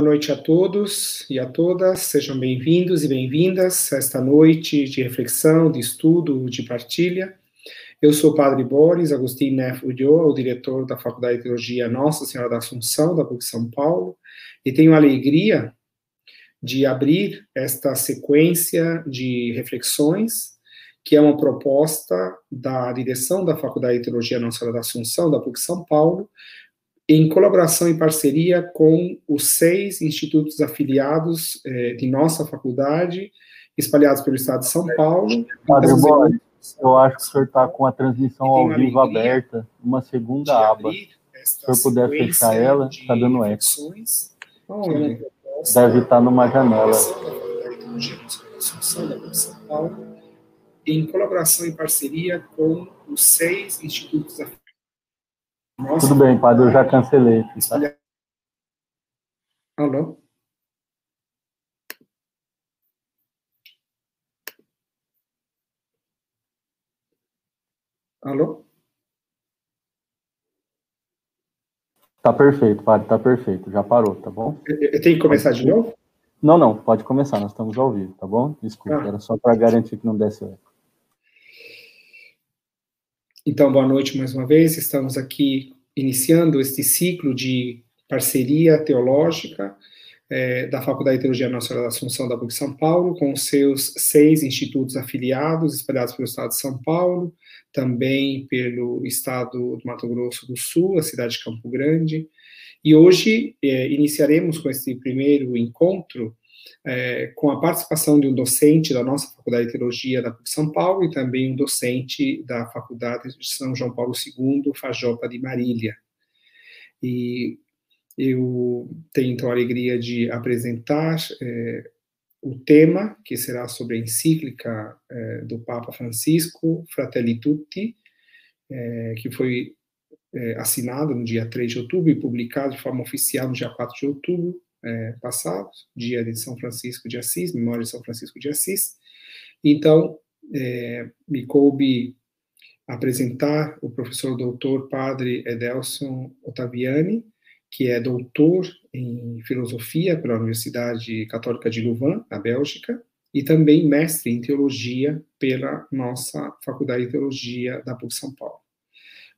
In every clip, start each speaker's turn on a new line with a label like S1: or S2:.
S1: Boa noite a todos e a todas, sejam bem-vindos e bem-vindas a esta noite de reflexão, de estudo, de partilha. Eu sou o Padre Boris Agostinho Neff Ulloa, o diretor da Faculdade de Teologia Nossa Senhora da Assunção, da PUC São Paulo, e tenho a alegria de abrir esta sequência de reflexões, que é uma proposta da direção da Faculdade de Teologia Nossa Senhora da Assunção, da PUC São Paulo, em colaboração e parceria com os seis institutos afiliados eh, de nossa faculdade, espalhados pelo estado de São Paulo.
S2: Padre Boris, eu acho que o senhor está com a transmissão ao vivo aberta, uma segunda aba. Se o senhor puder fechar ela, está dando eco. Deve estar tá numa janela.
S1: Em colaboração e parceria com os seis institutos afiliados
S2: nossa. Tudo bem, padre, eu já cancelei. Tá?
S1: Alô? Alô?
S2: Tá perfeito, padre, tá perfeito. Já parou, tá bom?
S1: Eu tenho que começar de novo?
S2: Não, não, pode começar, nós estamos ao vivo, tá bom? Desculpa, ah. era só para garantir que não desse eco.
S1: Então, boa noite mais uma vez. Estamos aqui iniciando este ciclo de parceria teológica é, da Faculdade de Teologia Nossa Senhora da Assunção da PUC São Paulo, com seus seis institutos afiliados, espalhados pelo estado de São Paulo, também pelo estado do Mato Grosso do Sul, a cidade de Campo Grande. E hoje é, iniciaremos com este primeiro encontro é, com a participação de um docente da nossa Faculdade de Teologia da PUC São Paulo e também um docente da Faculdade de São João Paulo II, Fajopa de Marília. E eu tenho então a alegria de apresentar é, o tema, que será sobre a encíclica é, do Papa Francisco, Fratelli Tutti, é, que foi é, assinado no dia 3 de outubro e publicado de forma oficial no dia 4 de outubro é, passados, dia de São Francisco de Assis, memória de São Francisco de Assis. Então, é, me coube apresentar o professor doutor padre Edelson Ottaviani, que é doutor em filosofia pela Universidade Católica de Louvain, na Bélgica, e também mestre em teologia pela nossa Faculdade de Teologia da PUC São Paulo.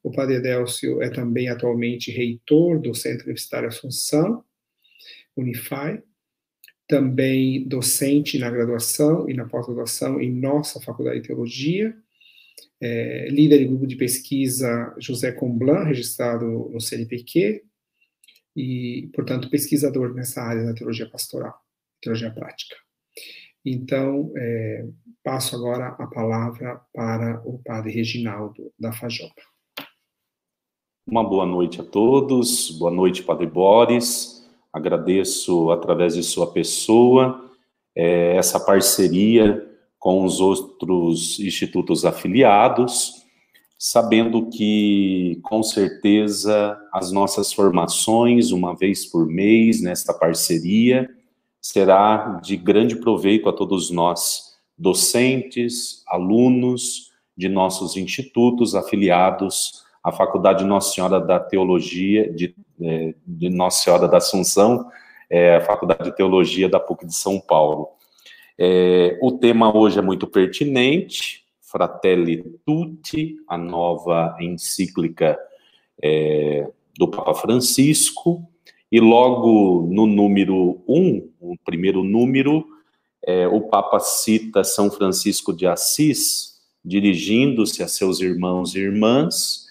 S1: O padre Edélcio é também atualmente reitor do Centro Universitário Assunção, Unify, também docente na graduação e na pós-graduação em nossa Faculdade de Teologia, é, líder de grupo de pesquisa José Comblan, registrado no CNPq, e, portanto, pesquisador nessa área da teologia pastoral, teologia prática. Então, é, passo agora a palavra para o padre Reginaldo da Fajopa.
S3: Uma boa noite a todos, boa noite, padre Boris. Agradeço, através de sua pessoa, é, essa parceria com os outros institutos afiliados, sabendo que, com certeza, as nossas formações, uma vez por mês, nesta parceria, será de grande proveito a todos nós, docentes, alunos de nossos institutos afiliados à Faculdade Nossa Senhora da Teologia, de é, de Nossa Senhora da Assunção, é, a Faculdade de Teologia da PUC de São Paulo. É, o tema hoje é muito pertinente, Fratelli Tutti, a nova encíclica é, do Papa Francisco, E logo no número 1, um, o primeiro número, é, o Papa cita São Francisco de Assis, dirigindo-se a seus irmãos e irmãs,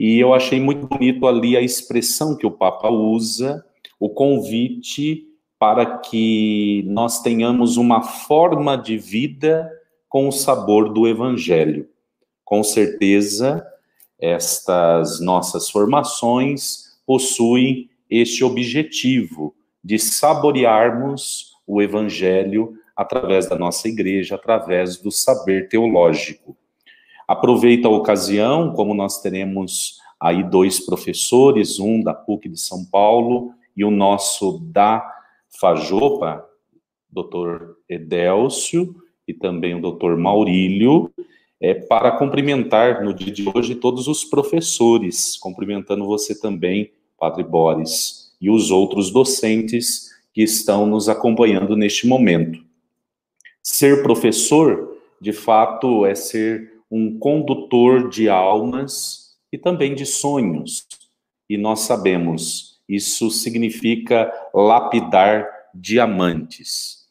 S3: e eu achei muito bonito ali a expressão que o Papa usa, o convite para que nós tenhamos uma forma de vida com o sabor do Evangelho. Com certeza, estas nossas formações possuem este objetivo de saborearmos o Evangelho através da nossa igreja, através do saber teológico. Aproveita a ocasião, como nós teremos aí dois professores, um da PUC de São Paulo e o nosso da Fajopa, doutor Edélcio, e também o doutor Maurílio, é, para cumprimentar no dia de hoje todos os professores, cumprimentando você também, Padre Boris, e os outros docentes que estão nos acompanhando neste momento. Ser professor, de fato, é ser um condutor de almas e também de sonhos. E nós sabemos, isso significa lapidar diamantes.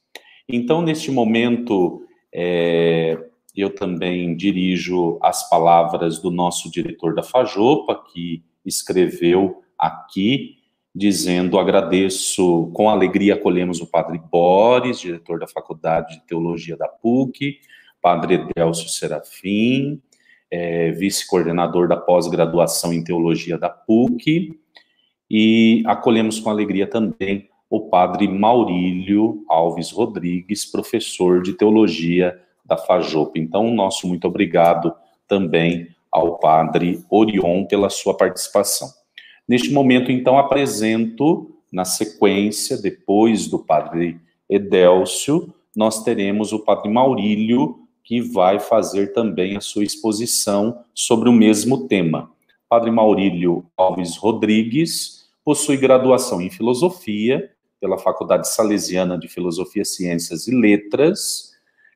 S3: Então, neste momento, é, eu também dirijo as palavras do nosso diretor da Fajopa, que escreveu aqui, dizendo: agradeço, com alegria acolhemos o Padre Boris, diretor da Faculdade de Teologia da PUC, Padre Edelcio Serafim, é, vice-coordenador da pós-graduação em Teologia da PUC, e acolhemos com alegria também o padre Maurílio Alves Rodrigues, professor de teologia da FAJOP. Então, nosso muito obrigado também ao padre Orion pela sua participação. Neste momento, então, apresento, na sequência, depois do padre Edélcio, nós teremos o padre Maurílio, que vai fazer também a sua exposição sobre o mesmo tema. Padre Maurílio Alves Rodrigues possui graduação em filosofia pela Faculdade Salesiana de Filosofia, Ciências e Letras,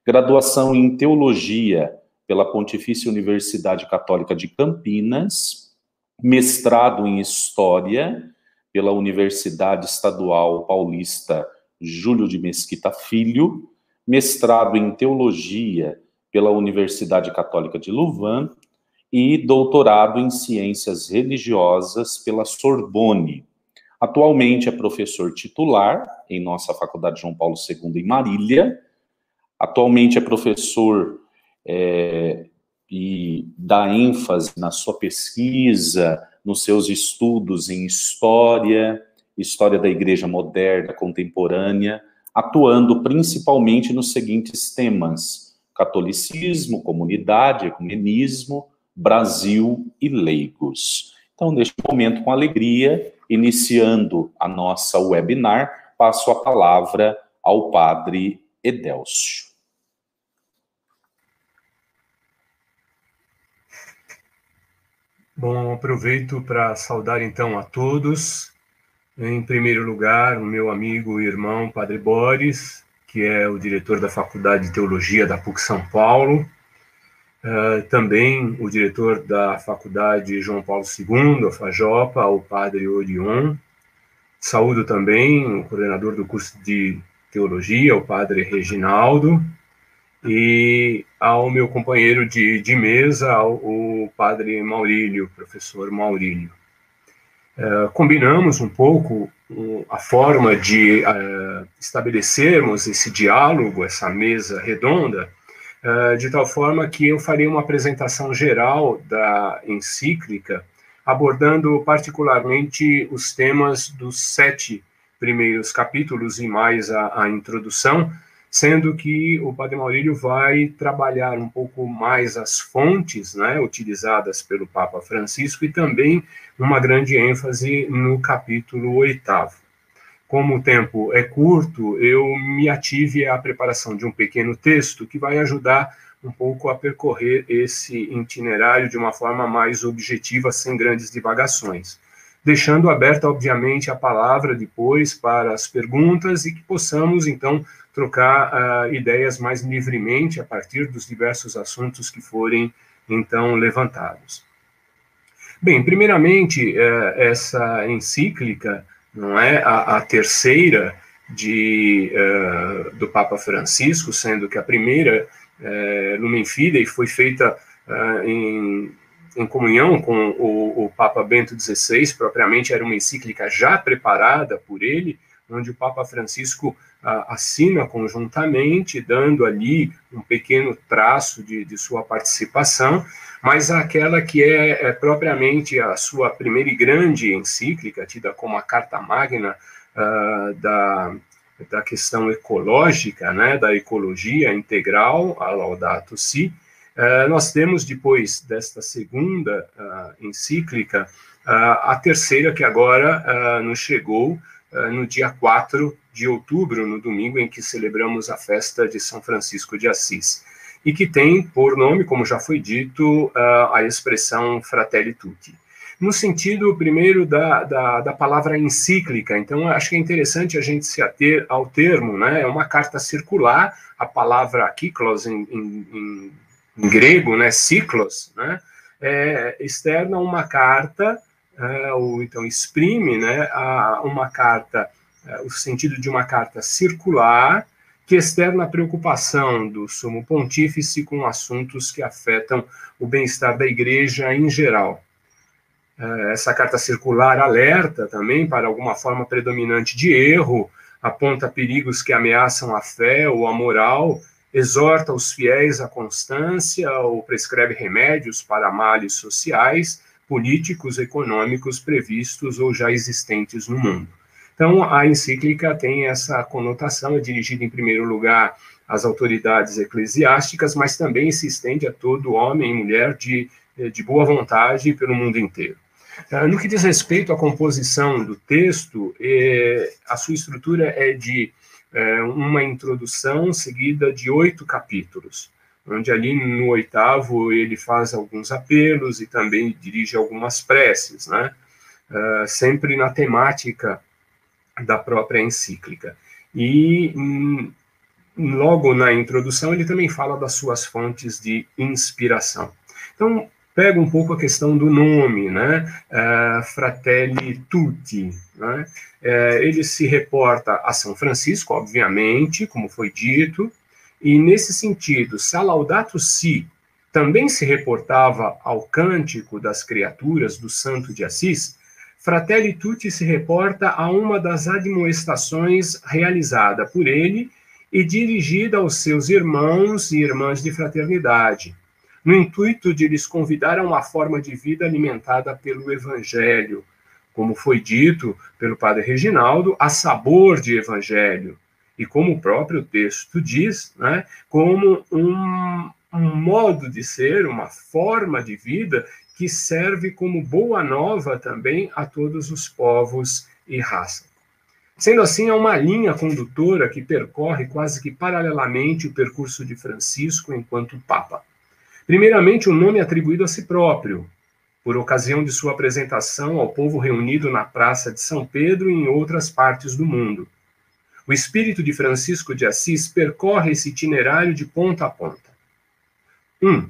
S3: graduação em Teologia pela Pontifícia Universidade Católica de Campinas, mestrado em História pela Universidade Estadual Paulista Júlio de Mesquita Filho, mestrado em Teologia pela Universidade Católica de Louvain e doutorado em Ciências Religiosas pela Sorbonne, Atualmente é professor titular em nossa Faculdade João Paulo II em Marília. Atualmente é professor é, e dá ênfase na sua pesquisa, nos seus estudos em história, história da Igreja moderna, contemporânea, atuando principalmente nos seguintes temas: catolicismo, comunidade, ecumenismo, Brasil e leigos. Então, neste momento, com alegria, iniciando a nossa webinar, passo a palavra ao padre Edélcio.
S4: Bom, aproveito para saudar então a todos. Em primeiro lugar, o meu amigo e irmão Padre Boris, que é o diretor da Faculdade de Teologia da PUC São Paulo, Uh, também o diretor da Faculdade João Paulo II, a FAJOPA, o padre Orion. Saúdo também o coordenador do curso de Teologia, o padre Reginaldo. E ao meu companheiro de, de mesa, o padre Maurílio, professor Maurílio. Uh, combinamos um pouco a forma de uh, estabelecermos esse diálogo, essa mesa redonda, uh, de tal forma que eu farei uma apresentação geral da encíclica, abordando particularmente os temas dos sete primeiros capítulos e mais a, a introdução, sendo que o Padre Maurílio vai trabalhar um pouco mais as fontes né, utilizadas pelo Papa Francisco e também uma grande ênfase no capítulo oitavo. Como o tempo é curto, eu me ative à preparação de um pequeno texto que vai ajudar um pouco a percorrer esse itinerário de uma forma mais objetiva, sem grandes divagações. Deixando aberta, obviamente, a palavra depois para as perguntas e que possamos, então, trocar uh, ideias mais livremente a partir dos diversos assuntos que forem, então, levantados. Bem, primeiramente, uh, essa encíclica não é? A, a terceira de, uh, do Papa Francisco, sendo que a primeira, uh, Lumen Fidei, foi feita em, em comunhão com o, o Papa Bento XVI, propriamente era uma encíclica já preparada por ele, onde o Papa Francisco assina conjuntamente, dando ali um pequeno traço de, de sua participação, mas aquela que é, é, propriamente a sua primeira e grande encíclica, tida como a Carta Magna uh, da, da questão ecológica, né, da ecologia integral, a Laudato Si, uh, nós temos depois desta segunda uh, encíclica, a terceira que agora nos chegou no dia 4 de outubro, no domingo em que celebramos a festa de São Francisco de Assis, e que tem por nome, como já foi dito, a expressão Fratelli Tutti. No sentido, primeiro, da, da, da palavra encíclica, então acho que é interessante a gente se ater ao termo, né? É uma carta circular, a palavra kiklos em, em, em, em grego, né? Ciclos, né? É, externa uma carta, é, ou então exprime, né? A, uma carta é, o sentido de uma carta circular que externa a preocupação do sumo pontífice com assuntos que afetam o bem-estar da igreja em geral. É, essa carta circular alerta também para alguma forma predominante de erro, aponta perigos que ameaçam a fé ou a moral, exorta os fiéis à constância ou prescreve remédios para males sociais, políticos, econômicos previstos ou já existentes no mundo. Então, a encíclica tem essa conotação, é dirigida em primeiro lugar às autoridades eclesiásticas, mas também se estende a todo homem e mulher de, de boa vontade pelo mundo inteiro. Ah, no que diz respeito à composição do texto, é, a sua estrutura é de é, uma introdução seguida de oito capítulos, onde ali no oitavo ele faz alguns apelos e também dirige algumas preces, né? Uh, sempre na temática da própria encíclica. E hum, logo na introdução ele também fala das suas fontes de inspiração. Então, pega um pouco a questão do nome, né? Uh, Fratelli Tutti, né? Uh, ele se reporta a São Francisco, obviamente, como foi dito, e nesse sentido, se a Laudato Si também se reportava ao cântico das criaturas do Santo de Assis, Fratelli Tutti se reporta a uma das admoestações realizada por ele e dirigida aos seus irmãos e irmãs de fraternidade, no intuito de lhes convidar a uma forma de vida alimentada pelo Evangelho, como foi dito pelo Padre Reginaldo, a sabor de Evangelho, e como o próprio texto diz, né, como um, um modo de ser, uma forma de vida que serve como boa nova também a todos os povos e raças. Sendo assim, é uma linha condutora que percorre quase que paralelamente o percurso de Francisco enquanto Papa. Primeiramente, o um nome atribuído a si próprio, por ocasião de sua apresentação ao povo reunido na Praça de São Pedro e em outras partes do mundo. O espírito de Francisco de Assis percorre esse itinerário de ponta a ponta. 1. Um,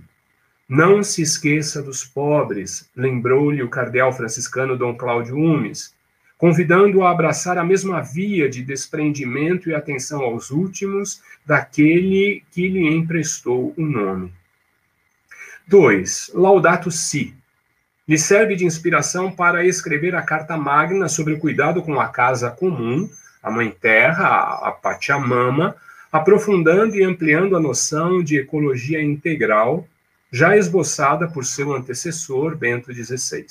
S4: não se esqueça dos pobres, lembrou-lhe o cardeal franciscano Dom Cláudio Umes, convidando-o a abraçar a mesma via de desprendimento e atenção aos últimos daquele que lhe emprestou o nome. 2. Laudato Si. Lhe serve de inspiração para escrever a carta magna sobre o cuidado com a casa comum, a Mãe Terra, a Pachamama, aprofundando e ampliando a noção de ecologia integral já esboçada por seu antecessor, Bento XVI.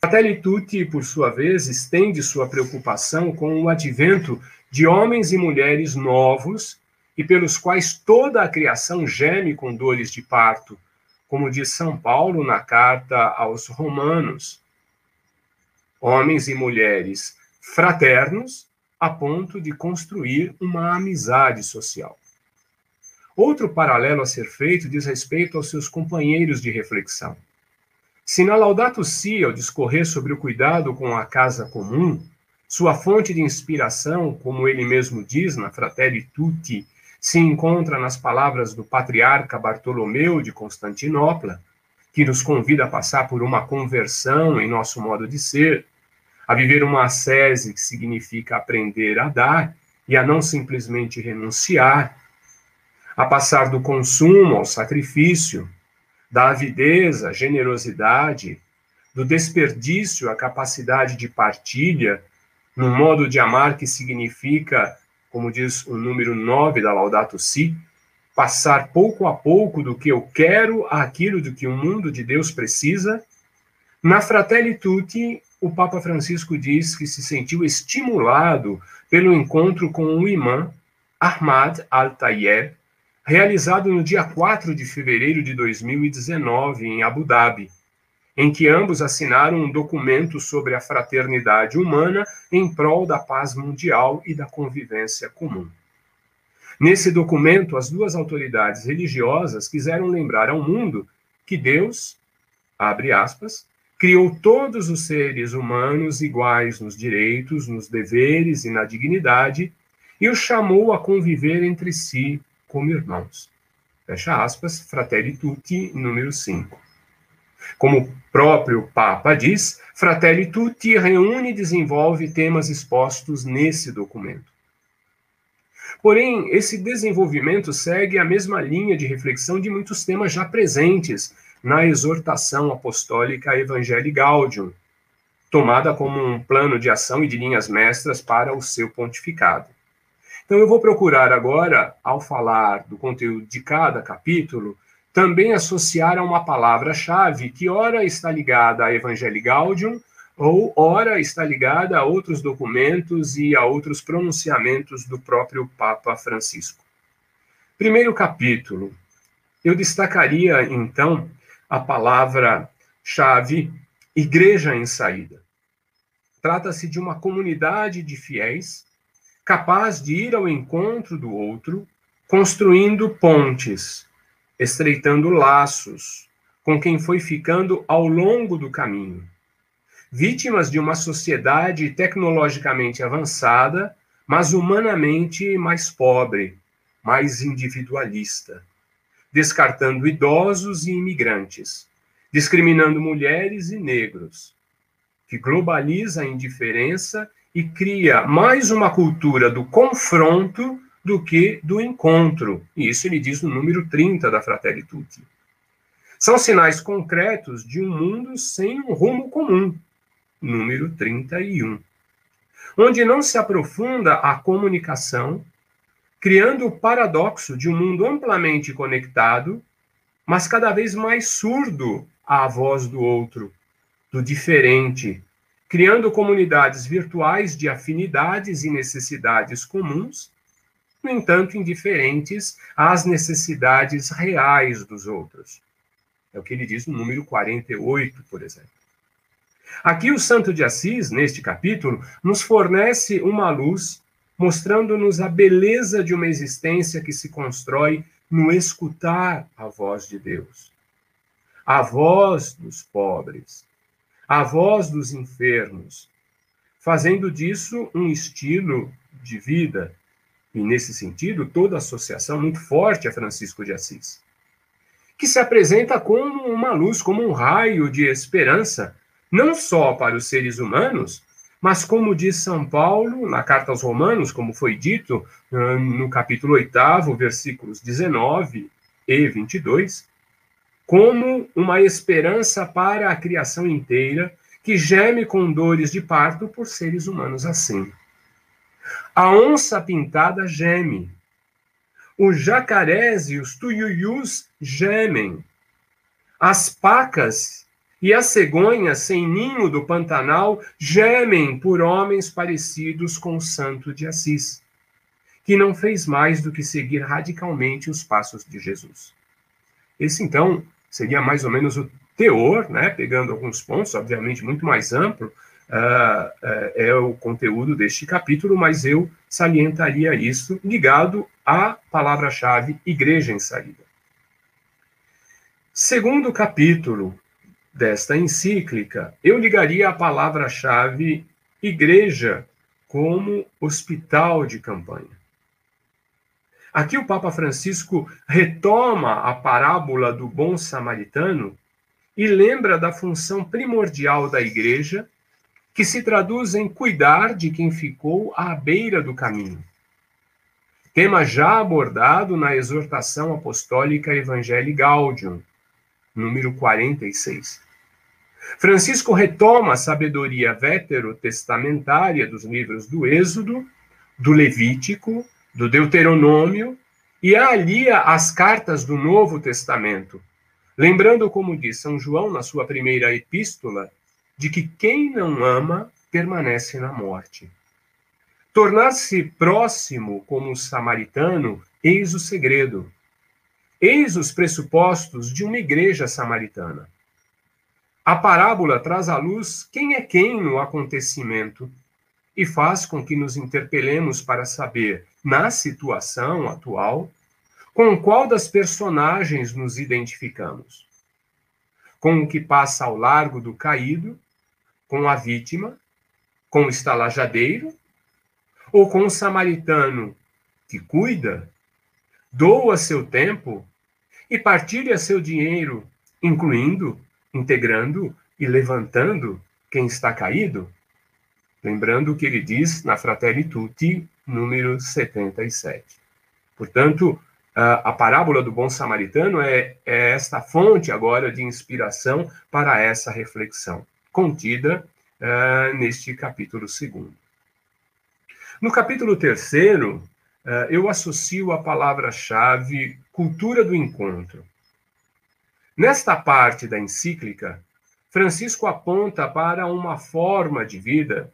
S4: Fratelli Tutti, por sua vez, estende sua preocupação com o advento de homens e mulheres novos e pelos quais toda a criação geme com dores de parto, como diz São Paulo na carta aos Romanos. Homens e mulheres fraternos a ponto de construir uma amizade social. Outro paralelo a ser feito diz respeito aos seus companheiros de reflexão. Se na Laudato Si, ao discorrer sobre o cuidado com a casa comum, sua fonte de inspiração, como ele mesmo diz na Fratelli Tutti, se encontra nas palavras do patriarca Bartolomeu de Constantinopla, que nos convida a passar por uma conversão em nosso modo de ser, a viver uma ascese significa aprender a dar e a não simplesmente renunciar, a passar do consumo ao sacrifício, da avidez à generosidade, do desperdício à capacidade de partilha, num modo de amar que significa, como diz o número 9 da Laudato Si, passar pouco a pouco do que eu quero àquilo do que o mundo de Deus precisa, na Fratelli Tutti, o Papa Francisco diz que se sentiu estimulado pelo encontro com o imã Ahmad Al-Tayeb, realizado no dia 4 de fevereiro de 2019 em Abu Dhabi, em que ambos assinaram um documento sobre a fraternidade humana em prol da paz mundial e da convivência comum. Nesse documento, as duas autoridades religiosas quiseram lembrar ao mundo que Deus, abre aspas, criou todos os seres humanos iguais nos direitos, nos deveres e na dignidade e os chamou a conviver entre si como irmãos. Fecha aspas, Fratelli Tutti, número 5. Como o próprio Papa diz, Fratelli Tutti reúne e desenvolve temas expostos nesse documento. Porém, esse desenvolvimento segue a mesma linha de reflexão de muitos temas já presentes na exortação apostólica Evangelii Gaudium, tomada como um plano de ação e de linhas mestras para o seu pontificado. Então, eu vou procurar agora, ao falar do conteúdo de cada capítulo, também associar a uma palavra-chave que, ora, está ligada a Evangelii Gaudium, ou ora está ligada a outros documentos e a outros pronunciamentos do próprio Papa Francisco. Primeiro capítulo. Eu destacaria, então, a palavra-chave igreja em saída. Trata-se de uma comunidade de fiéis capaz de ir ao encontro do outro, construindo pontes, estreitando laços com quem foi ficando ao longo do caminho vítimas de uma sociedade tecnologicamente avançada, mas humanamente mais pobre, mais individualista, descartando idosos e imigrantes, discriminando mulheres e negros, que globaliza a indiferença e cria mais uma cultura do confronto do que do encontro. E isso ele diz no número 30 da Fratelli Tutti. São sinais concretos de um mundo sem um rumo comum, número 31, onde não se aprofunda a comunicação, criando o paradoxo de um mundo amplamente conectado, mas cada vez mais surdo à voz do outro, do diferente, criando comunidades virtuais de afinidades e necessidades comuns, no entanto, indiferentes às necessidades reais dos outros. É o que ele diz no número 48, por exemplo. Aqui o Santo de Assis, neste capítulo, nos fornece uma luz mostrando-nos a beleza de uma existência que se constrói no escutar a voz de Deus. A voz dos pobres, a voz dos enfermos, fazendo disso um estilo de vida. E, nesse sentido, toda associação muito forte a Francisco de Assis, que se apresenta como uma luz, como um raio de esperança não só para os seres humanos, mas como diz São Paulo na carta aos Romanos, como foi dito ah, no capítulo 8, versículos 19 e 22, como uma esperança para a criação inteira que geme com dores de parto por seres humanos assim. A onça pintada geme. Os jacarés e os tuiuius gemem. As pacas e as cegonhas sem ninho do Pantanal gemem por homens parecidos com o santo de Assis, que não fez mais do que seguir radicalmente os passos de Jesus. Esse, então, seria mais ou menos o teor, né, pegando alguns pontos, obviamente muito mais amplo, uh, uh, é o conteúdo deste capítulo, mas eu salientaria isso ligado à palavra-chave igreja em saída. Segundo capítulo, desta encíclica, eu ligaria a palavra-chave igreja como hospital de campanha. Aqui o Papa Francisco retoma a parábola do bom samaritano e lembra da função primordial da igreja que se traduz em cuidar de quem ficou à beira do caminho. Tema já abordado na exortação apostólica Evangelii Gaudium, número 46. Francisco retoma a sabedoria veterotestamentária dos livros do Êxodo, do Levítico, do Deuteronômio e alia as cartas do Novo Testamento, lembrando, como diz São João na sua primeira epístola, de que quem não ama permanece na morte. Tornar-se próximo como o samaritano, eis o segredo. Eis os pressupostos de uma igreja samaritana. A parábola traz à luz quem é quem no acontecimento e faz com que nos interpelemos para saber, na situação atual, com qual das personagens nos identificamos. Com o que passa ao largo do caído com a vítima, com o estalajadeiro, ou com o samaritano que cuida, doa seu tempo e partilha seu dinheiro, incluindo, integrando e levantando quem está caído? Lembrando o que ele diz na Fratelli Tutti, número 77. Portanto, a parábola do bom samaritano é, é esta fonte agora de inspiração para essa reflexão contida uh, neste capítulo segundo. No capítulo terceiro, uh, eu associo a palavra-chave cultura do encontro. Nesta parte da encíclica, Francisco aponta para uma forma de vida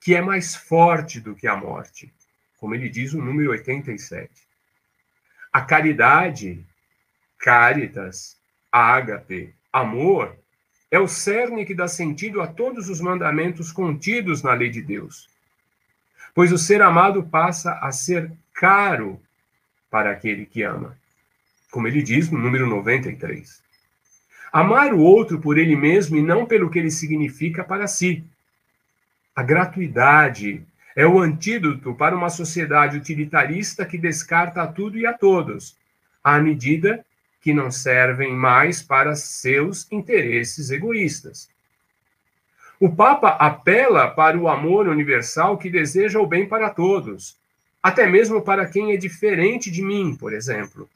S4: que é mais forte do que a morte, como ele diz no número 87. A caridade, caritas, ágape, amor, é o cerne que dá sentido a todos os mandamentos contidos na lei de Deus. Pois o ser amado passa a ser caro para aquele que ama. Como ele diz no número 93. Amar o outro por ele mesmo e não pelo que ele significa para si. A gratuidade é o antídoto para uma sociedade utilitarista que descarta tudo e a todos, à medida que não servem mais para seus interesses egoístas. O Papa apela para o amor universal que deseja o bem para todos, até mesmo para quem é diferente de mim, por exemplo,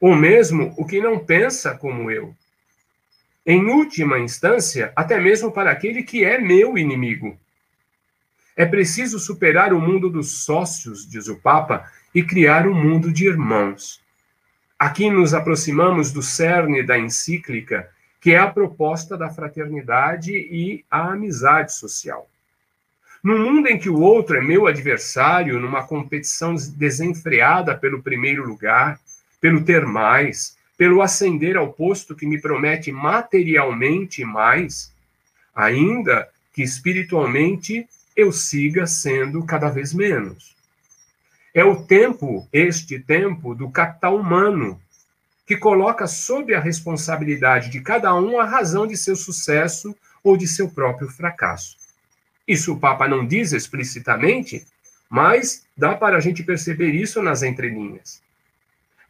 S4: ou mesmo o que não pensa como eu. Em última instância, até mesmo para aquele que é meu inimigo. É preciso superar o mundo dos sócios, diz o Papa, e criar um mundo de irmãos. Aqui nos aproximamos do cerne da encíclica, que é a proposta da fraternidade e a amizade social. No mundo em que o outro é meu adversário, numa competição desenfreada pelo primeiro lugar, pelo ter mais, pelo ascender ao posto que me promete materialmente mais, ainda que espiritualmente eu siga sendo cada vez menos. É o tempo, este tempo, do capital humano, que coloca sob a responsabilidade de cada um a razão de seu sucesso ou de seu próprio fracasso. Isso o Papa não diz explicitamente, mas dá para a gente perceber isso nas entrelinhas.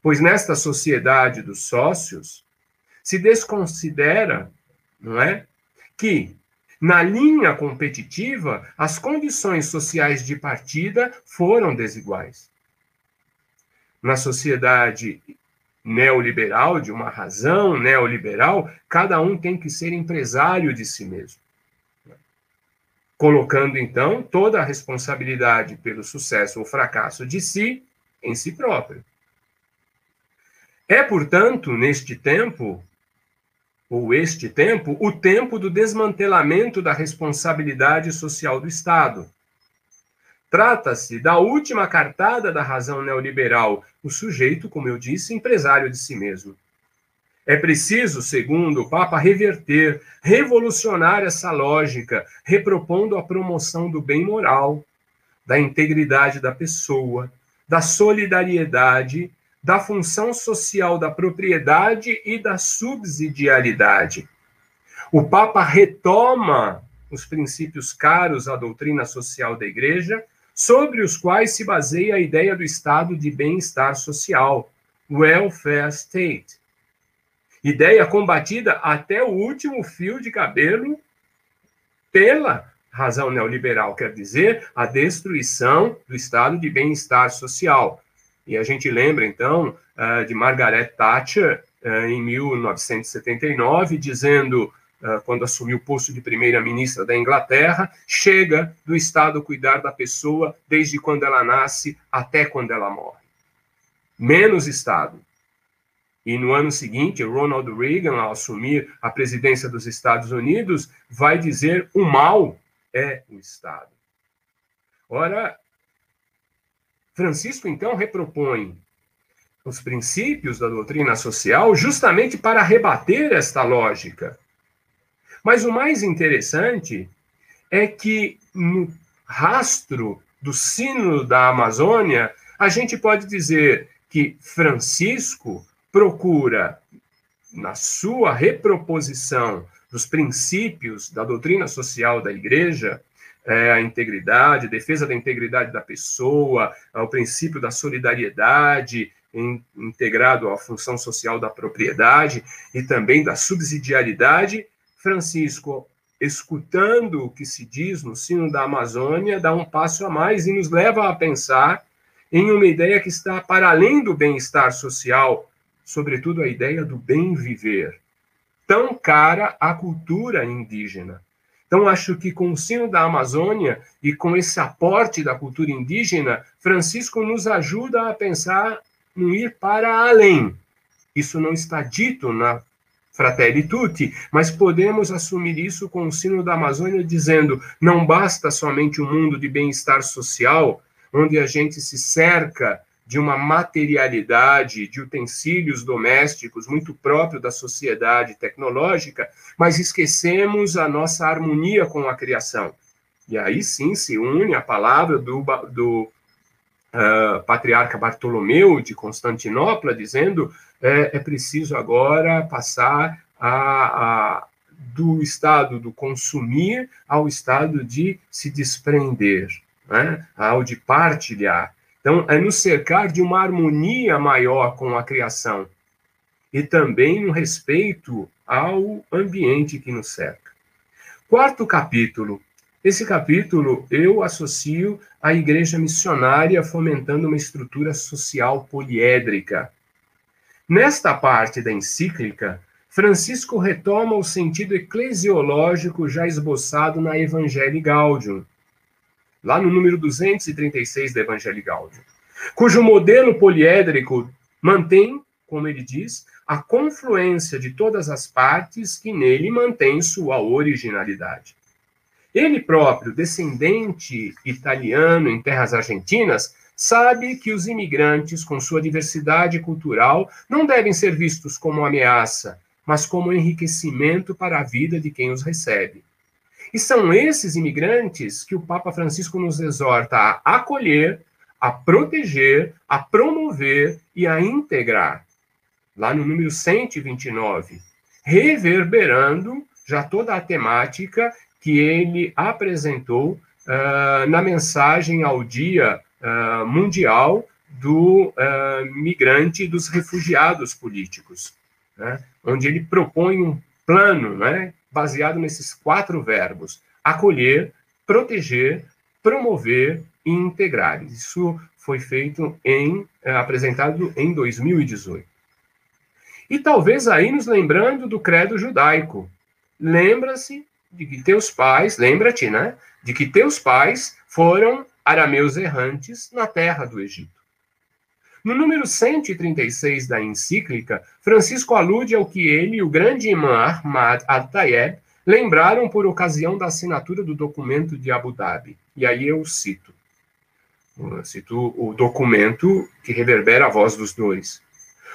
S4: Pois nesta sociedade dos sócios, se desconsidera, não é, que na linha competitiva, as condições sociais de partida foram desiguais. Na sociedade neoliberal, de uma razão neoliberal, cada um tem que ser empresário de si mesmo. Colocando, então, toda a responsabilidade pelo sucesso ou fracasso de si em si próprio. É, portanto, neste tempo, ou este tempo, o tempo do desmantelamento da responsabilidade social do Estado. Trata-se da última cartada da razão neoliberal, o sujeito, como eu disse, empresário de si mesmo. É preciso, segundo o Papa, reverter, revolucionar essa lógica, repropondo a promoção do bem moral, da integridade da pessoa, da solidariedade da função social da propriedade e da subsidiariedade. O Papa retoma os princípios caros à doutrina social da Igreja, sobre os quais se baseia a ideia do estado de bem-estar social, welfare state. Ideia combatida até o último fio de cabelo pela razão neoliberal quer dizer a destruição do estado de bem-estar social. E a gente lembra, então, uh, de Margaret Thatcher, uh, em 1979, dizendo, uh, quando assumiu o posto de primeira-ministra da Inglaterra, chega do Estado cuidar da pessoa desde quando ela nasce até quando ela morre. Menos Estado. E no ano seguinte, Ronald Reagan, ao assumir a presidência dos Estados Unidos, vai dizer o mal é o Estado. Ora, Francisco, então, repropõe os princípios da doutrina social justamente para rebater esta lógica. Mas o mais interessante é que no rastro do sino da Amazônia, a gente pode dizer que Francisco procura, na sua reproposição dos princípios da doutrina social da igreja, é, a integridade, defesa da integridade da pessoa, o princípio da solidariedade, in, integrado à função social da propriedade e também da subsidiariedade, Francisco, escutando o que se diz no sino da Amazônia, dá um passo a mais e nos leva a pensar em uma ideia que está para além do bem-estar social, sobretudo a ideia do bem viver tão cara à cultura indígena. Então, acho que com o sino da Amazônia e com esse aporte da cultura indígena, Francisco nos ajuda a pensar no ir para além. Isso não está dito na Fratelli Tutti, mas podemos assumir isso com o sino da Amazônia dizendo: não basta somente um mundo de bem-estar social, onde a gente se cerca de uma materialidade, de utensílios domésticos muito próprio da sociedade tecnológica, mas esquecemos a nossa harmonia com a criação. E aí sim se une a palavra do, do uh, patriarca Bartolomeu de Constantinopla, dizendo é, é preciso agora passar a, a, do estado do consumir ao estado de se desprender, né? ao de partilhar. Então, é nos cercar de uma harmonia maior com a criação e também no respeito ao ambiente que nos cerca. Quarto capítulo. Esse capítulo eu associo à igreja missionária fomentando uma estrutura social poliédrica. Nesta parte da encíclica, Francisco retoma o sentido eclesiológico já esboçado na Evangelii Gaudium, lá no número 236 da Evangelho Gaudium, cujo modelo poliédrico mantém, como ele diz, a confluência de todas as partes que nele mantém sua originalidade. Ele próprio, descendente italiano em terras argentinas, sabe que os imigrantes, com sua diversidade cultural, não devem ser vistos como ameaça, mas como enriquecimento para a vida de quem os recebe. E são esses imigrantes que o Papa Francisco nos exorta a acolher, a proteger, a promover e a integrar. Lá no número 129, reverberando já toda a temática que ele apresentou uh, na mensagem ao Dia uh, Mundial do uh, Migrante e dos Refugiados Políticos, né? onde ele propõe um plano né, baseado nesses quatro verbos: acolher, proteger, promover e integrar. Isso foi feito em é, apresentado em 2018. E talvez aí nos lembrando do credo judaico. Lembra-se de que teus pais, lembra-te, né? De que teus pais foram arameus errantes na terra do Egito. No número 136 da encíclica, Francisco alude ao que ele e o grande imã Ahmad al-Tayeb lembraram por ocasião da assinatura do documento de Abu Dhabi. E aí eu cito. Cito o documento que reverbera a voz dos dois.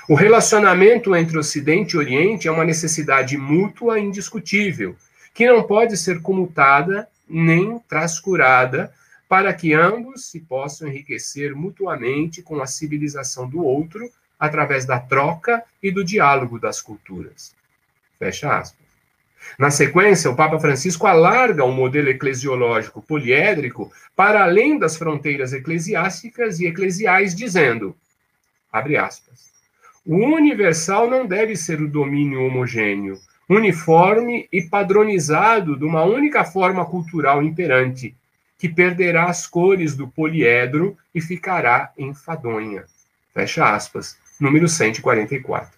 S4: O relacionamento entre Ocidente e Oriente é uma necessidade mútua e indiscutível, que não pode ser comutada nem trascurada para que ambos se possam enriquecer mutuamente com a civilização do outro através da troca e do diálogo das culturas. Fecha aspas. Na sequência, o Papa Francisco alarga o modelo eclesiológico poliédrico para além das fronteiras eclesiásticas e eclesiais, dizendo, abre aspas, o universal não deve ser o domínio homogêneo, uniforme e padronizado de uma única forma cultural imperante, que perderá as cores do poliedro e ficará enfadonha. Fecha aspas. Número 144.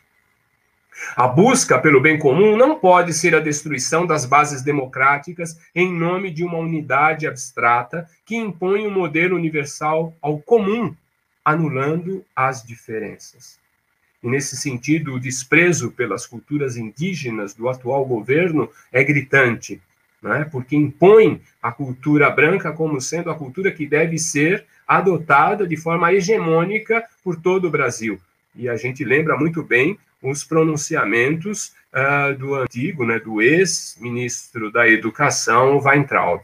S4: A busca pelo bem comum não pode ser a destruição das bases democráticas em nome de uma unidade abstrata que impõe um modelo universal ao comum, anulando as diferenças. E, nesse sentido, o desprezo pelas culturas indígenas do atual governo é gritante, né? porque impõe a cultura branca como sendo a cultura que deve ser adotada de forma hegemônica por todo o Brasil. E a gente lembra muito bem os pronunciamentos uh, do antigo, né, do ex-ministro da Educação, Weintraub,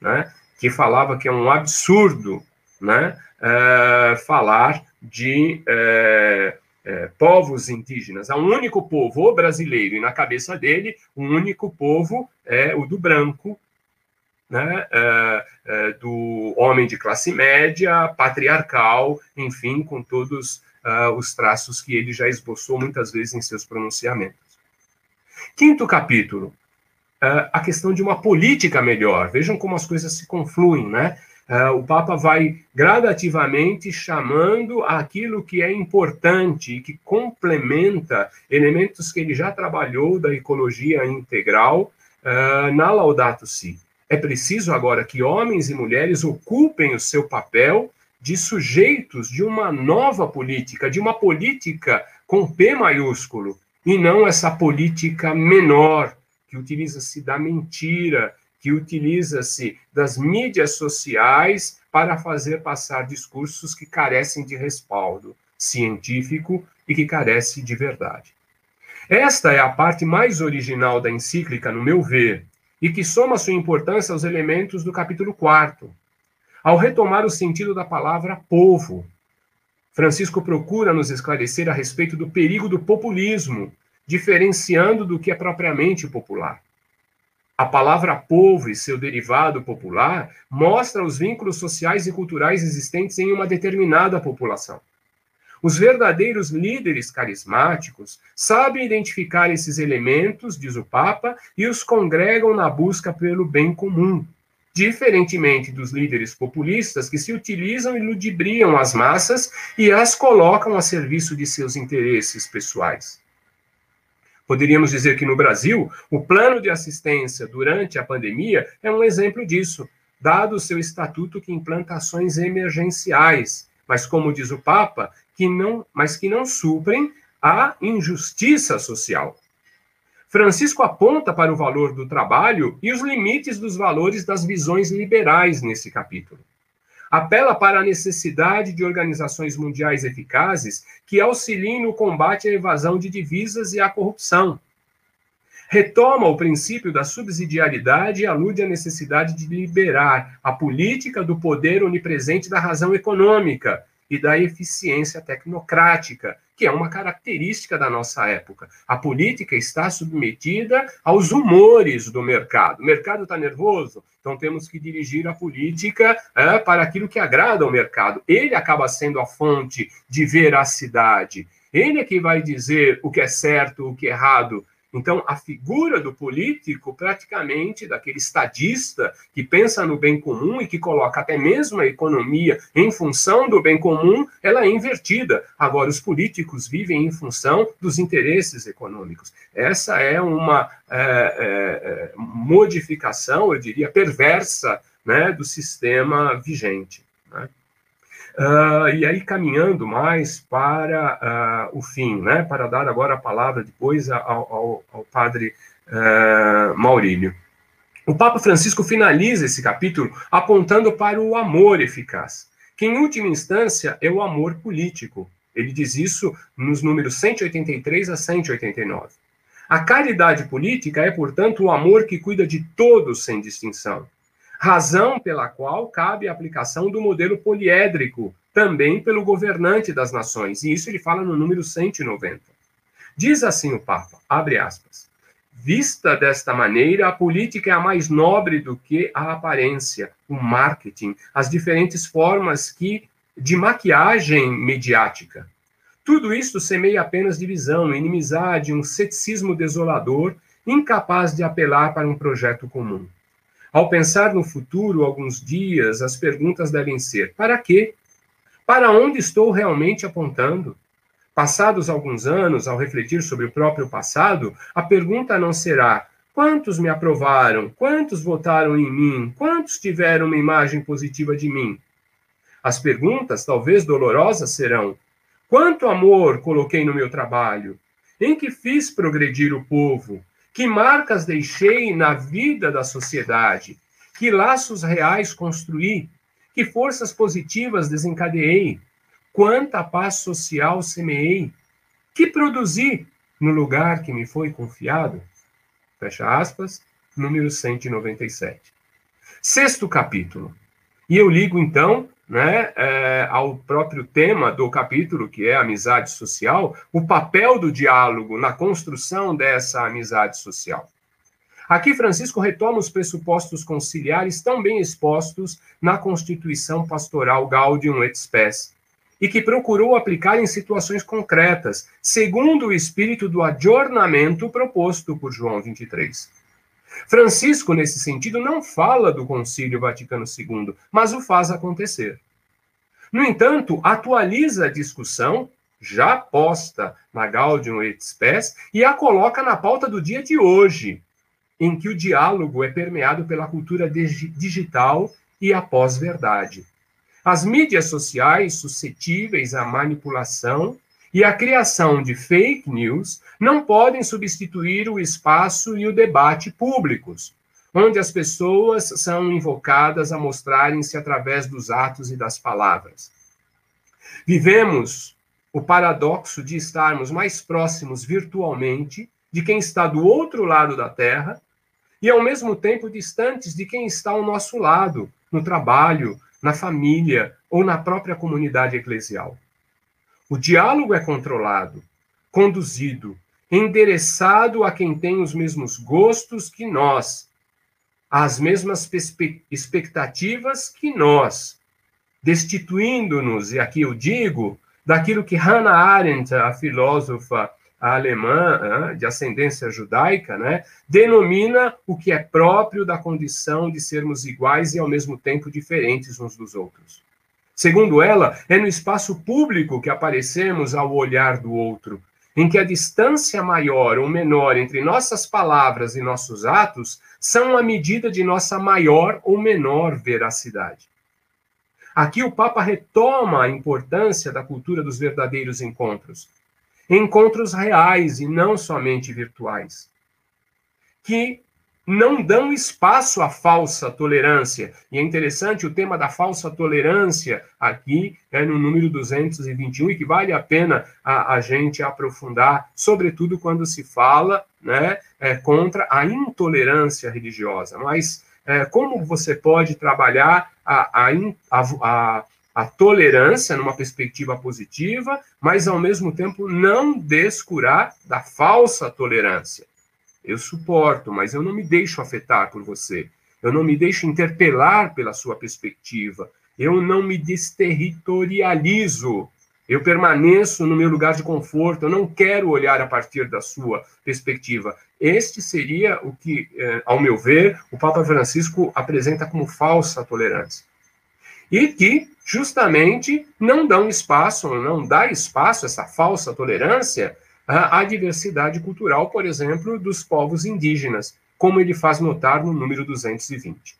S4: né, que falava que é um absurdo né, uh, falar de uh, povos indígenas. Há um único povo, o brasileiro, e na cabeça dele, um único povo é o do branco, né, do homem de classe média, patriarcal, enfim, com todos uh, os traços que ele já esboçou muitas vezes em seus pronunciamentos. Quinto capítulo, uh, a questão de uma política melhor. Vejam como as coisas se confluem, né? Uh, o Papa vai gradativamente chamando aquilo que é importante e que complementa elementos que ele já trabalhou da ecologia integral uh, na Laudato Si. É preciso agora que homens e mulheres ocupem o seu papel de sujeitos de uma nova política, de uma política com P maiúsculo, e não essa política menor, que utiliza-se da mentira, que utiliza-se das mídias sociais para fazer passar discursos que carecem de respaldo científico e que carecem de verdade. Esta é a parte mais original da encíclica, no meu ver, e que soma sua importância aos elementos do capítulo 4, ao retomar o sentido da palavra povo, Francisco procura nos esclarecer a respeito do perigo do populismo, diferenciando do que é propriamente popular. A palavra povo e seu derivado popular mostra os vínculos sociais e culturais existentes em uma determinada população. Os verdadeiros líderes carismáticos sabem identificar esses elementos, diz o Papa, e os congregam na busca pelo bem comum, diferentemente dos líderes populistas que se utilizam e ludibriam as massas e as colocam a serviço de seus interesses pessoais. Poderíamos dizer que no Brasil, o plano de assistência durante a pandemia é um exemplo disso, dado seu estatuto que implanta ações emergenciais, mas como diz o Papa, que não, mas que não suprem a injustiça social. Francisco aponta para o valor do trabalho e os limites dos valores das visões liberais nesse capítulo. Apela para a necessidade de organizações mundiais eficazes que auxiliem no combate à evasão de divisas e à corrupção. Retoma o princípio da subsidiariedade e alude à necessidade de liberar a política do poder onipresente da razão econômica e da eficiência tecnocrática, que é uma característica da nossa época. A política está submetida aos humores do mercado. O mercado está nervoso, então temos que dirigir a política é, para aquilo que agrada ao mercado. Ele acaba sendo a fonte de veracidade. Ele é que vai dizer o que é certo, o que é errado. Então, a figura do político, praticamente, daquele estadista que pensa no bem comum e que coloca até mesmo a economia em função do bem comum, ela é invertida. Agora, os políticos vivem em função dos interesses econômicos. Essa é uma é, é, é modificação, eu diria, perversa né, do sistema vigente. Né? Uh, e aí, caminhando mais para uh, o fim, né, para dar agora a palavra depois ao, ao, ao padre uh, Maurílio. O Papa Francisco finaliza esse capítulo apontando para o amor eficaz, que em última instância é o amor político. Ele diz isso nos números 183 a 189. A caridade política é, portanto, o amor que cuida de todos sem distinção razão pela qual cabe a aplicação do modelo poliédrico, também pelo governante das nações. E isso ele fala no número 190. Diz assim o Papa, abre aspas, Vista desta maneira, a política é a mais nobre do que a aparência, o marketing, as diferentes formas que de maquiagem mediática. Tudo isto semeia apenas divisão, inimizade, um ceticismo desolador incapaz de apelar para um projeto comum. Ao pensar no futuro, alguns dias, as perguntas devem ser: para quê? Para onde estou realmente apontando? Passados alguns anos, ao refletir sobre o próprio passado, a pergunta não será: quantos me aprovaram? Quantos votaram em mim? Quantos tiveram uma imagem positiva de mim? As perguntas, talvez dolorosas, serão: quanto amor coloquei no meu trabalho? Em que fiz progredir o povo? Que marcas deixei na vida da sociedade? Que laços reais construí? Que forças positivas desencadeei? Quanta paz social semeei? Que produzi no lugar que me foi confiado? Fecha aspas, número 197. Sexto capítulo. E eu ligo, então, né, é, ao próprio tema do capítulo, que é amizade social, o papel do diálogo na construção dessa amizade social. Aqui, Francisco retoma os pressupostos conciliares tão bem expostos na Constituição Pastoral Gaudium et Spes, e que procurou aplicar em situações concretas, segundo o espírito do adornamento proposto por João 23. Francisco, nesse sentido, não fala do Concílio Vaticano II, mas o faz acontecer. No entanto, atualiza a discussão, já posta na Gaudium et Spes, e a coloca na pauta do dia de hoje, em que o diálogo é permeado pela cultura digital e a pós-verdade. As mídias sociais suscetíveis à manipulação e a criação de fake news não podem substituir o espaço e o debate públicos, onde as pessoas são invocadas a mostrarem-se através dos atos e das palavras. Vivemos o paradoxo de estarmos mais próximos virtualmente de quem está do outro lado da Terra e, ao mesmo tempo, distantes de quem está ao nosso lado, no trabalho, na família ou na própria comunidade eclesial. O diálogo é controlado, conduzido, endereçado a quem tem os mesmos gostos que nós, as mesmas expectativas que nós, destituindo-nos, e aqui eu digo, daquilo que Hannah Arendt, a filósofa alemã de ascendência judaica, né, denomina o que é próprio da condição de sermos iguais e ao mesmo tempo diferentes uns dos outros. Segundo ela, é no espaço público que aparecemos ao olhar do outro, em que a distância maior ou menor entre nossas palavras e nossos atos são a medida de nossa maior ou menor veracidade. Aqui o Papa retoma a importância da cultura dos verdadeiros encontros. Encontros reais e não somente virtuais. Que não dão espaço à falsa tolerância. E é interessante o tema da falsa tolerância aqui, é no número 221, e que vale a pena a, a gente aprofundar, sobretudo quando se fala né, é, contra a intolerância religiosa. Mas é, como você pode trabalhar a, a, a, a tolerância numa perspectiva positiva, mas ao mesmo tempo não descurar da falsa tolerância? Eu suporto, mas eu não me deixo afetar por você. Eu não me deixo interpelar pela sua perspectiva. Eu não me desterritorializo. Eu permaneço no meu lugar de conforto. Eu não quero olhar a partir da sua perspectiva. Este seria o que, eh, ao meu ver, o Papa Francisco apresenta como falsa tolerância. E que, justamente, não dão espaço, não dá espaço, essa falsa tolerância, a diversidade cultural, por exemplo, dos povos indígenas, como ele faz notar no número 220.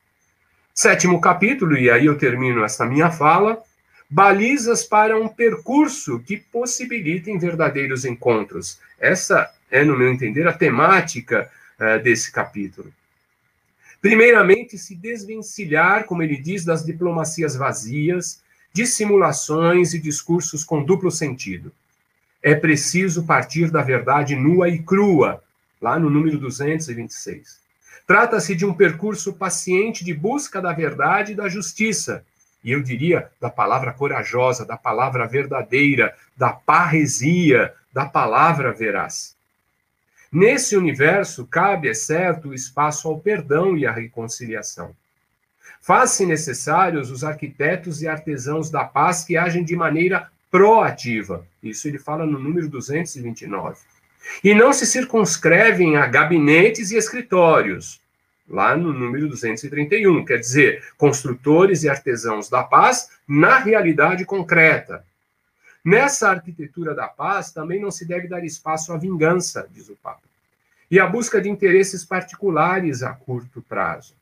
S4: Sétimo capítulo, e aí eu termino esta minha fala, balizas para um percurso que possibilitem verdadeiros encontros. Essa é, no meu entender, a temática uh, desse capítulo. Primeiramente, se desvencilhar, como ele diz, das diplomacias vazias, dissimulações e discursos com duplo sentido é preciso partir da verdade nua e crua, lá no número 226. Trata-se de um percurso paciente de busca da verdade e da justiça, e eu diria da palavra corajosa, da palavra verdadeira, da parresia, da palavra veraz. Nesse universo, cabe, é certo, o espaço ao perdão e à reconciliação. Faz-se necessários os arquitetos e artesãos da paz que agem de maneira proativa. Isso ele fala no número 229. E não se circunscrevem a gabinetes e escritórios, lá no número 231, quer dizer, construtores e artesãos da paz na realidade concreta. Nessa arquitetura da paz também não se deve dar espaço à vingança, diz o Papa, e à busca de interesses particulares a curto prazo.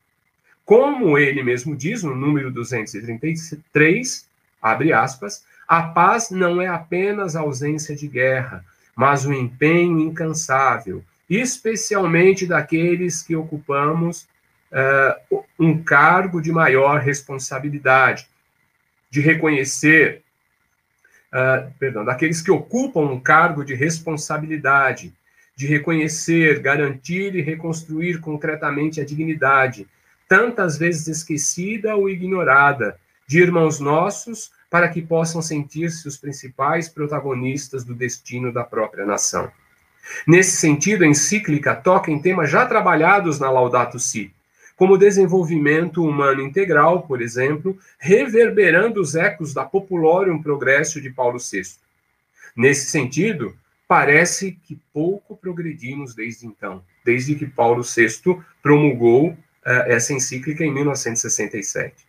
S4: Como ele mesmo diz no número 233, abre aspas, a paz não é apenas ausência de guerra, mas o empenho incansável especialmente daqueles que ocupamos uh, um cargo de maior responsabilidade, de reconhecer, uh, perdão, daqueles que ocupam um cargo de responsabilidade, de reconhecer, garantir e reconstruir concretamente a dignidade, tantas vezes esquecida ou ignorada, de irmãos nossos, para que possam sentir-se os principais protagonistas do destino da própria nação. Nesse sentido, a encíclica toca em temas já trabalhados na Laudato Si, como desenvolvimento humano integral, por exemplo, reverberando os ecos da Populorium Progresso de Paulo VI. Nesse sentido, parece que pouco progredimos desde então, desde que Paulo VI promulgou uh, essa encíclica em 1967.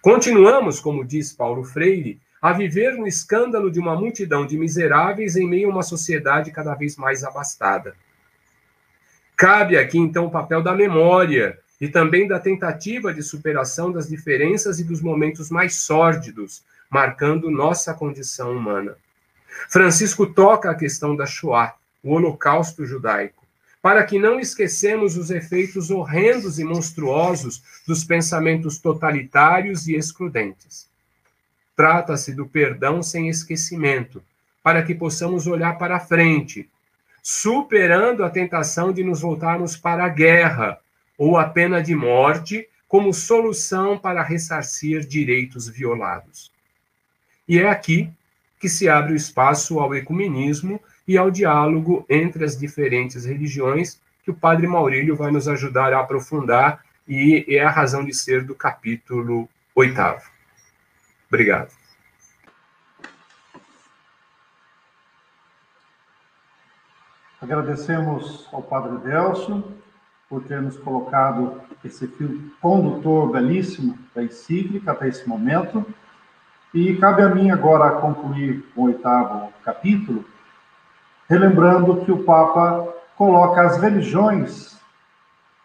S4: Continuamos, como diz Paulo Freire, a viver no escândalo de uma multidão de miseráveis em meio a uma sociedade cada vez mais abastada. Cabe aqui, então, o papel da memória e também da tentativa de superação das diferenças e dos momentos mais sórdidos, marcando nossa condição humana. Francisco toca a questão da Shoah, o Holocausto judaico, para que não esquecemos os efeitos horrendos e monstruosos dos pensamentos totalitários e excludentes. Trata-se do perdão sem esquecimento, para que possamos olhar para frente, superando a tentação de nos voltarmos para a guerra ou a pena de morte como solução para ressarcir direitos violados. E é aqui que se abre o espaço ao ecumenismo e ao diálogo entre as diferentes religiões, que o padre Maurílio vai nos ajudar a aprofundar e é a razão de ser do capítulo oitavo. Obrigado.
S5: Agradecemos ao Padre Delcio por ter nos colocado esse fio condutor belíssimo da encíclica até esse momento. E cabe a mim agora concluir o oitavo capítulo, relembrando que o Papa coloca as religiões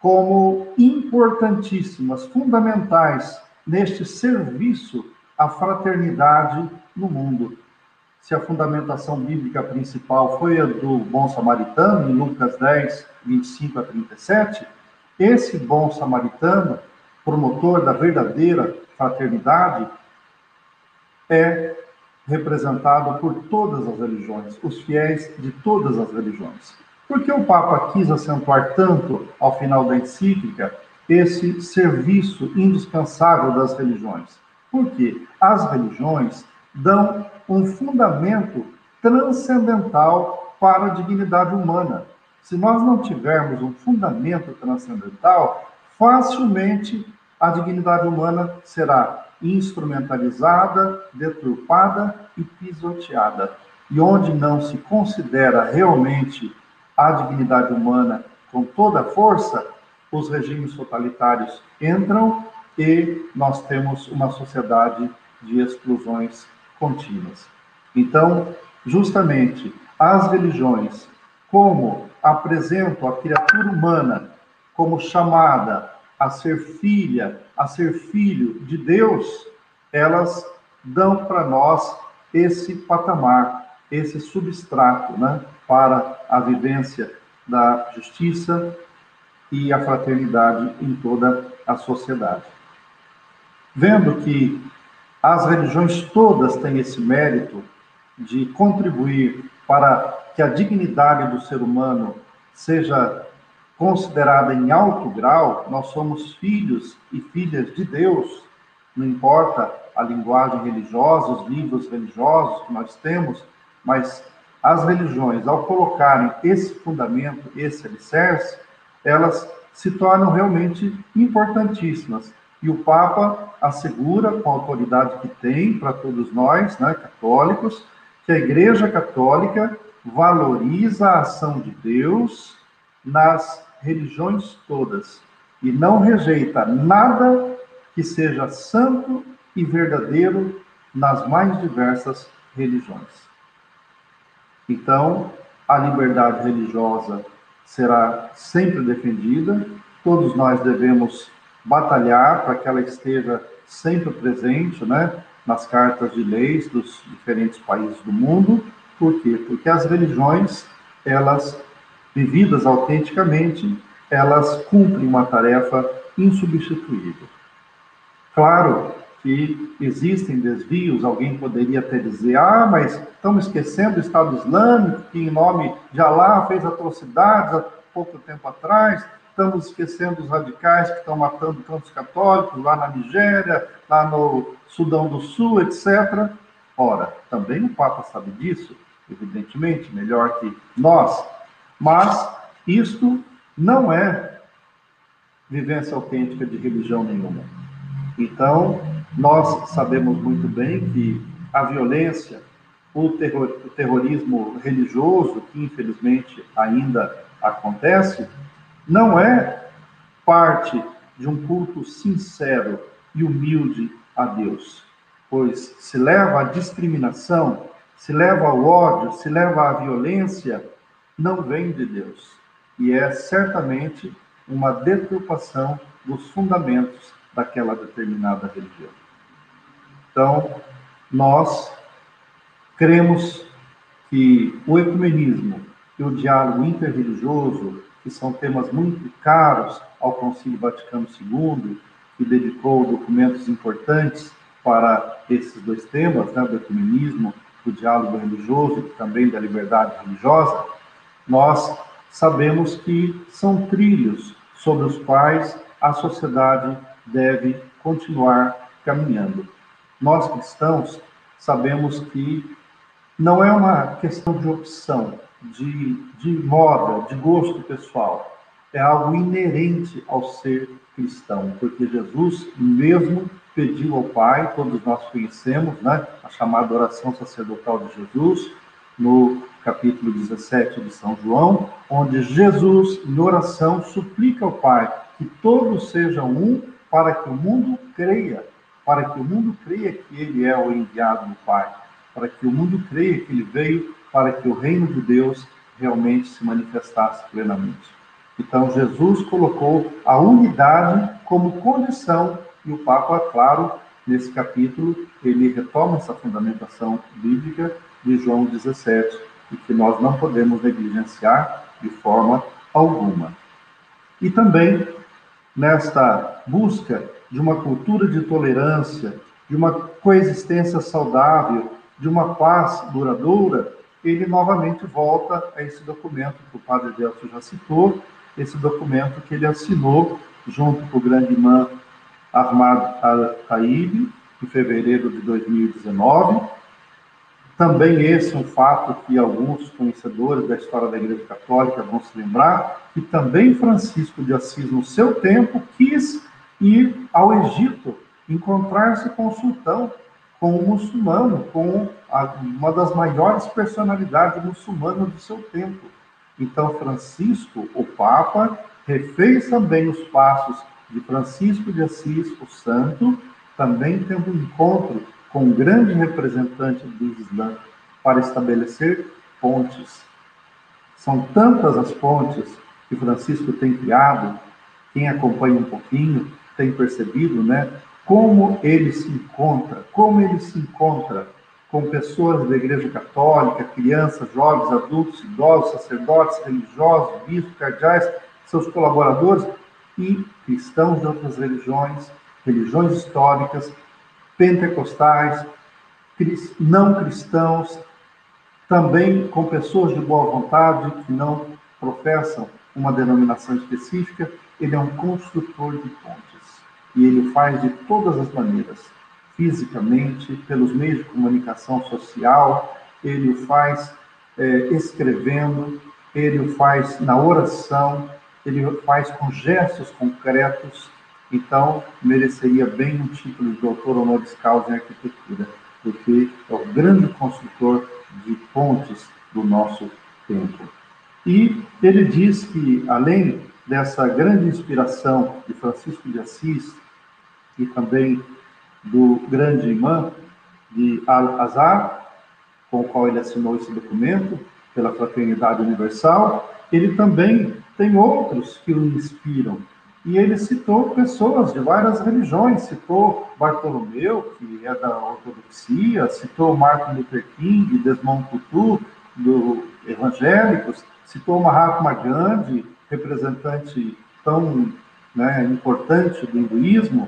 S5: como importantíssimas, fundamentais neste serviço a fraternidade no mundo. Se a fundamentação bíblica principal foi a do bom samaritano, em Lucas 10, 25 a 37, esse bom samaritano, promotor da verdadeira fraternidade, é representado por todas as religiões, os fiéis de todas as religiões. Por que o Papa quis acentuar tanto, ao final da encíclica, esse serviço indispensável das religiões? Porque as religiões dão um fundamento transcendental para a dignidade humana. Se nós não tivermos um fundamento transcendental, facilmente a dignidade humana será instrumentalizada, deturpada e pisoteada. E onde não se considera realmente a dignidade humana com toda a força, os regimes totalitários entram e nós temos uma sociedade de exclusões contínuas. Então, justamente, as religiões, como apresentam a criatura humana como chamada a ser filha, a ser filho de Deus, elas dão para nós esse patamar, esse substrato, né, para a vivência da justiça e a fraternidade em toda a sociedade. Vendo que as religiões todas têm esse mérito de contribuir para que a dignidade do ser humano seja considerada em alto grau. Nós somos filhos e filhas de Deus, não importa a linguagem religiosa, os livros religiosos que nós temos, mas as religiões, ao colocarem esse fundamento, esse alicerce, elas se tornam realmente importantíssimas. E o Papa assegura, com a autoridade que tem para todos nós, né, católicos, que a Igreja Católica valoriza a ação de Deus nas religiões todas e não rejeita nada que seja santo e verdadeiro nas mais diversas religiões. Então, a liberdade religiosa será sempre defendida, todos nós devemos batalhar para que ela esteja sempre presente, né, nas cartas de leis dos diferentes países do mundo. Por quê? Porque as religiões, elas vividas autenticamente, elas cumprem uma tarefa insubstituível. Claro que existem desvios, alguém poderia até dizer, ah, mas estamos esquecendo o Estado Islâmico, que em nome de Alá fez atrocidades há pouco tempo atrás, estamos esquecendo os radicais que estão matando tantos católicos lá na Nigéria, lá no Sudão do Sul, etc. Ora, também o Papa sabe disso, evidentemente, melhor que nós, mas isto não é vivência autêntica de religião nenhuma. Então, nós sabemos muito bem que a violência, o, terror, o terrorismo religioso, que infelizmente ainda acontece, não é parte de um culto sincero e humilde a Deus, pois se leva à discriminação, se leva ao ódio, se leva à violência, não vem de Deus. E é certamente uma deturpação dos fundamentos daquela determinada religião. Então, nós cremos que o ecumenismo e o diálogo interreligioso, que são temas muito caros ao Concílio Vaticano II, que dedicou documentos importantes para esses dois temas, né, do ecumenismo, do diálogo religioso e também da liberdade religiosa, nós sabemos que são trilhos sobre os quais a sociedade deve continuar caminhando. Nós cristãos sabemos que não é uma questão de opção, de, de moda, de gosto pessoal. É algo inerente ao ser cristão, porque Jesus mesmo pediu ao Pai, todos nós conhecemos, né, a chamada oração sacerdotal de Jesus, no capítulo 17 de São João, onde Jesus, em oração, suplica ao Pai que todos sejam um para que o mundo creia, para que o mundo creia que ele é o enviado do Pai, para que o mundo creia que ele veio para que o reino de Deus realmente se manifestasse plenamente. Então, Jesus colocou a unidade como condição, e o Papa, claro, nesse capítulo, ele retoma essa fundamentação bíblica de João 17, e que nós não podemos negligenciar de forma alguma. E também nesta busca de uma cultura de tolerância, de uma coexistência saudável, de uma paz duradoura, ele novamente volta a esse documento que o padre Delcio já citou, esse documento que ele assinou junto com o grande imã Ahmad al-Taib, em fevereiro de 2019, também esse é um fato que alguns conhecedores da história da Igreja Católica vão se lembrar, que também Francisco de Assis, no seu tempo, quis ir ao Egito, encontrar-se com o sultão, com o muçulmano, com uma das maiores personalidades muçulmanas do seu tempo. Então, Francisco, o Papa, refez também os passos de Francisco de Assis, o santo, também tendo um encontro com grande representante do Islã para estabelecer pontes. São tantas as pontes que Francisco tem criado, quem acompanha um pouquinho tem percebido, né? Como ele se encontra, como ele se encontra com pessoas da Igreja Católica, crianças, jovens, adultos, idosos, sacerdotes, religiosos, bispos, cardeais, seus colaboradores e cristãos de outras religiões, religiões históricas, pentecostais, não cristãos, também com pessoas de boa vontade que não professam uma denominação específica, ele é um construtor de pontes. E ele faz de todas as maneiras, fisicamente, pelos meios de comunicação social, ele o faz é, escrevendo, ele o faz na oração, ele o faz com gestos concretos então mereceria bem um título de doutor honoris causa em arquitetura, porque é o grande construtor de pontes do nosso tempo. E ele diz que, além dessa grande inspiração de Francisco de Assis e também do grande imã de Al-Azhar, com o qual ele assinou esse documento, pela Fraternidade Universal, ele também tem outros que o inspiram. E ele citou pessoas de várias religiões, citou Bartolomeu, que é da ortodoxia, citou Martin Luther King, Desmond Tutu, do evangélicos, citou Mahatma Gandhi, representante tão né, importante do hinduísmo.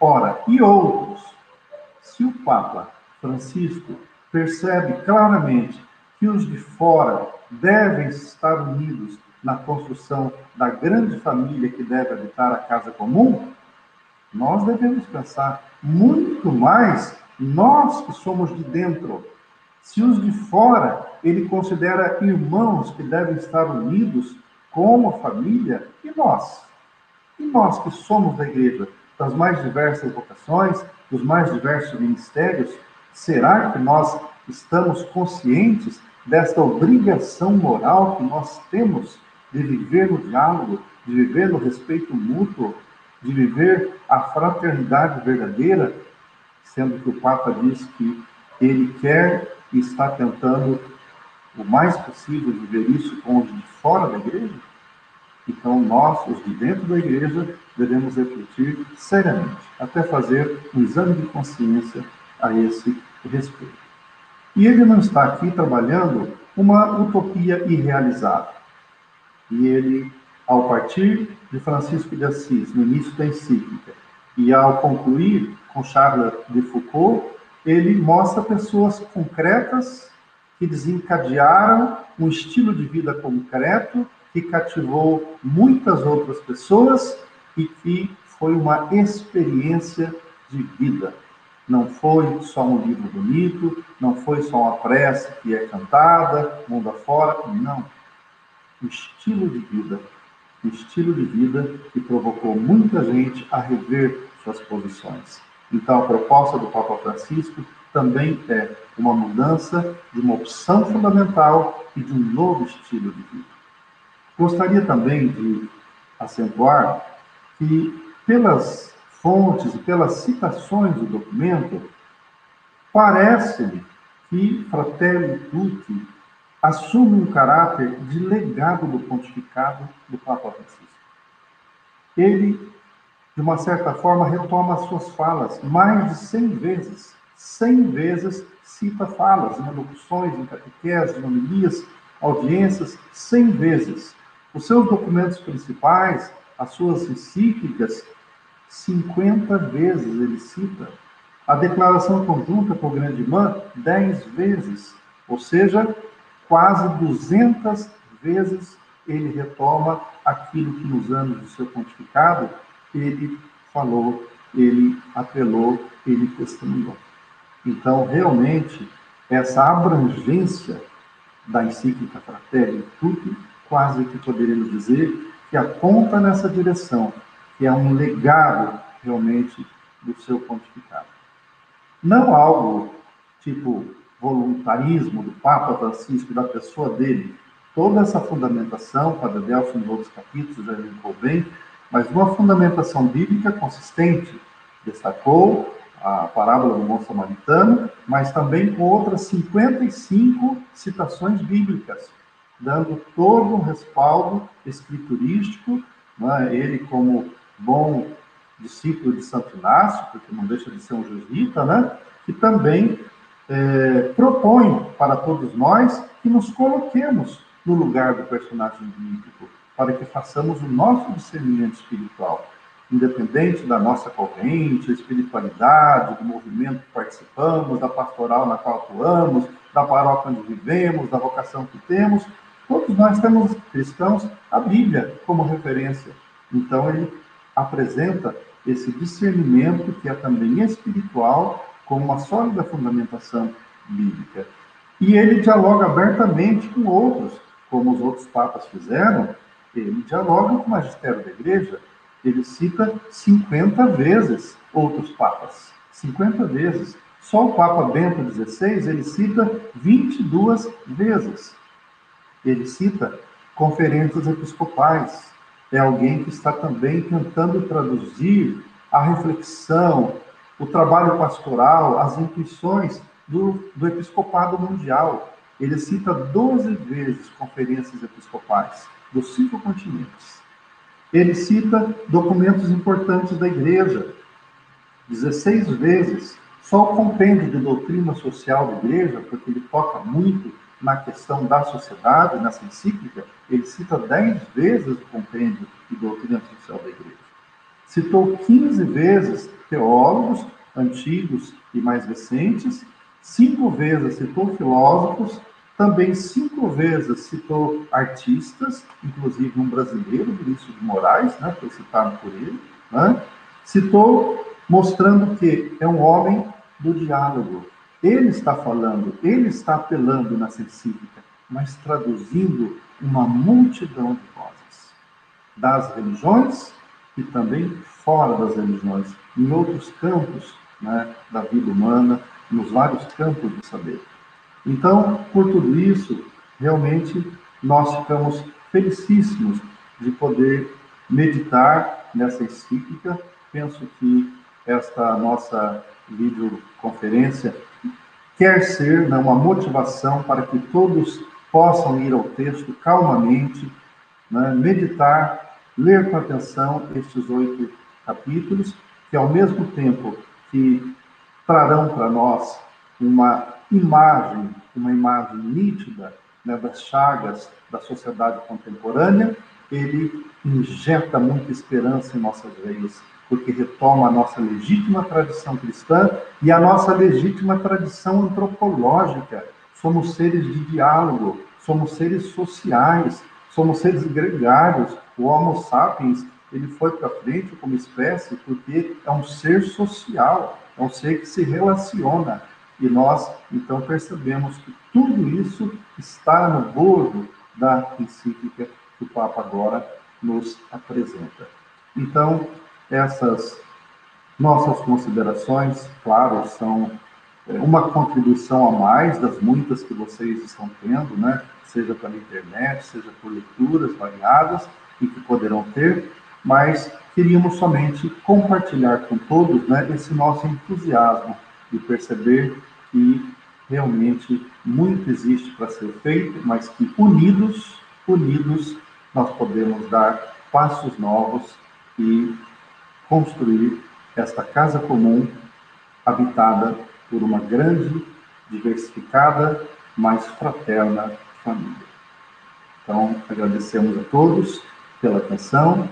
S5: Ora, e outros? Se o Papa Francisco percebe claramente que os de fora devem estar unidos na construção da grande família que deve habitar a casa comum, nós devemos pensar muito mais nós que somos de dentro. Se os de fora ele considera irmãos que devem estar unidos como família, e nós? E nós que somos da igreja, das mais diversas vocações, dos mais diversos ministérios, será que nós estamos conscientes desta obrigação moral que nós temos de viver no diálogo, de viver no respeito mútuo, de viver a fraternidade verdadeira, sendo que o Papa diz que ele quer e está tentando o mais possível viver isso com os de fora da igreja? Então, nós, os de dentro da igreja, devemos refletir seriamente, até fazer um exame de consciência a esse respeito. E ele não está aqui trabalhando uma utopia irrealizável. E ele, ao partir de Francisco de Assis, no início da encíclica, e ao concluir com Charles de Foucault, ele mostra pessoas concretas que desencadearam um estilo de vida concreto que cativou muitas outras pessoas e que foi uma experiência de vida. Não foi só um livro bonito, não foi só uma prece que é cantada, mundo afora, não. Estilo de vida, estilo de vida que provocou muita gente a rever suas posições. Então, a proposta do Papa Francisco também é uma mudança de uma opção fundamental e de um novo estilo de vida. Gostaria também de acentuar que, pelas fontes e pelas citações do documento, parece-me que Fratelli Tutti assume um caráter de legado do pontificado do Papa Francisco. Ele, de uma certa forma, retoma as suas falas mais de 100 vezes. 100 vezes cita falas em locuções, em catequeses, em homilias, audiências, 100 vezes. Os seus documentos principais, as suas encíclicas, 50 vezes ele cita. A declaração conjunta com o grande irmã, 10 vezes. Ou seja, quase 200 vezes ele retoma aquilo que nos anos do seu pontificado ele falou, ele apelou, ele testemunhou. Então, realmente, essa abrangência da encíclica Fratelli Tutti, quase que poderíamos dizer que aponta nessa direção, que é um legado realmente do seu pontificado. Não algo tipo voluntarismo do Papa Francisco, da pessoa dele. Toda essa fundamentação, Padre Delfo, em outros capítulos, já elencou bem, mas uma fundamentação bíblica consistente. Destacou a parábola do bom samaritano, mas também com outras 55 citações bíblicas, dando todo um respaldo escriturístico, né? ele como bom discípulo de Santo Inácio, porque não deixa de ser um jesuíta, né? que também é, propõe para todos nós que nos coloquemos no lugar do personagem bíblico, para que façamos o nosso discernimento espiritual, independente da nossa corrente, espiritualidade, do movimento que participamos, da pastoral na qual atuamos, da paróquia onde vivemos, da vocação que temos, todos nós temos cristãos a Bíblia como referência. Então ele apresenta esse discernimento que é também espiritual, com uma sólida fundamentação bíblica. E ele dialoga abertamente com outros, como os outros papas fizeram, ele dialoga com o magistério da igreja, ele cita 50 vezes outros papas, 50 vezes. Só o Papa Bento XVI ele cita 22 vezes. Ele cita conferências episcopais. É alguém que está também tentando traduzir a reflexão, o trabalho pastoral, as intuições do, do episcopado mundial. Ele cita 12 vezes conferências episcopais dos cinco continentes. Ele cita documentos importantes da igreja, 16 vezes. Só o compêndio de doutrina social da igreja, porque ele toca muito na questão da sociedade, nessa encíclica, ele cita 10 vezes o compêndio de doutrina social da igreja. Citou 15 vezes teólogos antigos e mais recentes, cinco vezes citou filósofos, também cinco vezes citou artistas, inclusive um brasileiro, Vinícius de Moraes, né, foi citado por ele, né, citou mostrando que é um homem do diálogo. Ele está falando, ele está apelando na encíclica, mas traduzindo uma multidão de vozes das religiões e também fora das religiões, em outros campos né, da vida humana, nos vários campos do saber. Então, por tudo isso, realmente nós ficamos felicíssimos de poder meditar nessa encíclica. Penso que esta nossa videoconferência quer ser né, uma motivação para que todos possam ir ao texto calmamente, né, meditar, ler com atenção estes oito capítulos, que ao mesmo tempo que trarão para nós uma imagem, uma imagem nítida né, das chagas da sociedade contemporânea, ele injeta muita esperança em nossas veias, porque retoma a nossa legítima tradição cristã e a nossa legítima tradição antropológica. Somos seres de diálogo, somos seres sociais, somos seres gregários. O Homo sapiens ele foi para frente como espécie porque é um ser social, é um ser que se relaciona. E nós, então, percebemos que tudo isso está no bordo da encíclica que o Papa agora nos apresenta. Então, essas nossas considerações, claro, são é, uma contribuição a mais das muitas que vocês estão tendo, né? Seja pela internet, seja por leituras variadas e que poderão ter, mas queríamos somente compartilhar com todos né, esse nosso entusiasmo de perceber que realmente muito existe para ser feito, mas que unidos, unidos, nós podemos dar passos novos e construir esta casa comum habitada por uma grande, diversificada, mas fraterna família. Então, agradecemos a todos pela atenção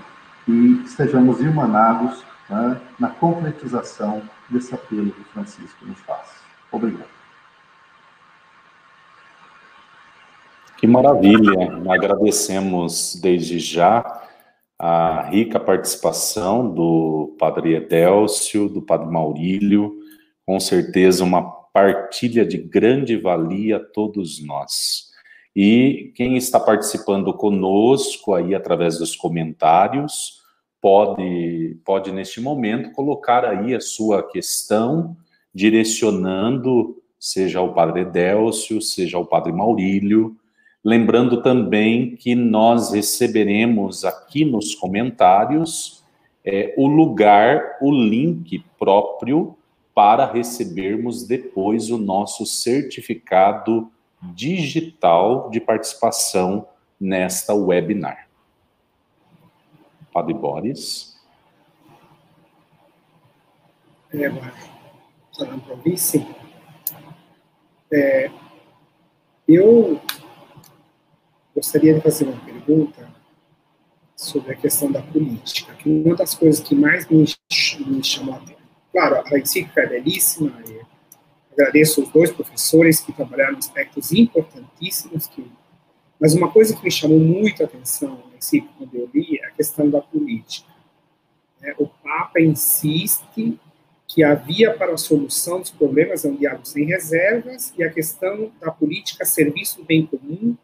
S5: e estejamos irmanados né, na concretização desse apelo que Francisco nos faz. Obrigado.
S3: Que maravilha! Agradecemos desde já a rica participação do Padre Edélcio, do Padre Maurílio, com certeza uma partilha de grande valia a todos nós. E quem está participando conosco aí através dos comentários, pode, pode neste momento, colocar aí a sua questão, direcionando, seja ao Padre Délcio, seja ao Padre Maurílio, lembrando também que nós receberemos aqui nos comentários é, o lugar, o link próprio para recebermos depois o nosso certificado digital de participação nesta webinar. Padre Boris.
S1: É, falando para. É, eu gostaria de fazer uma pergunta sobre a questão da política, que uma das coisas que mais me, me chamou a atenção, claro, a encíclica é belíssima, agradeço os dois professores que trabalharam aspectos importantíssimos que mas uma coisa que me chamou muito a atenção nesse quando eu li é a questão da política. É, o Papa insiste que a via para a solução dos problemas é um diálogo sem reservas e a questão da política a serviço do bem comum,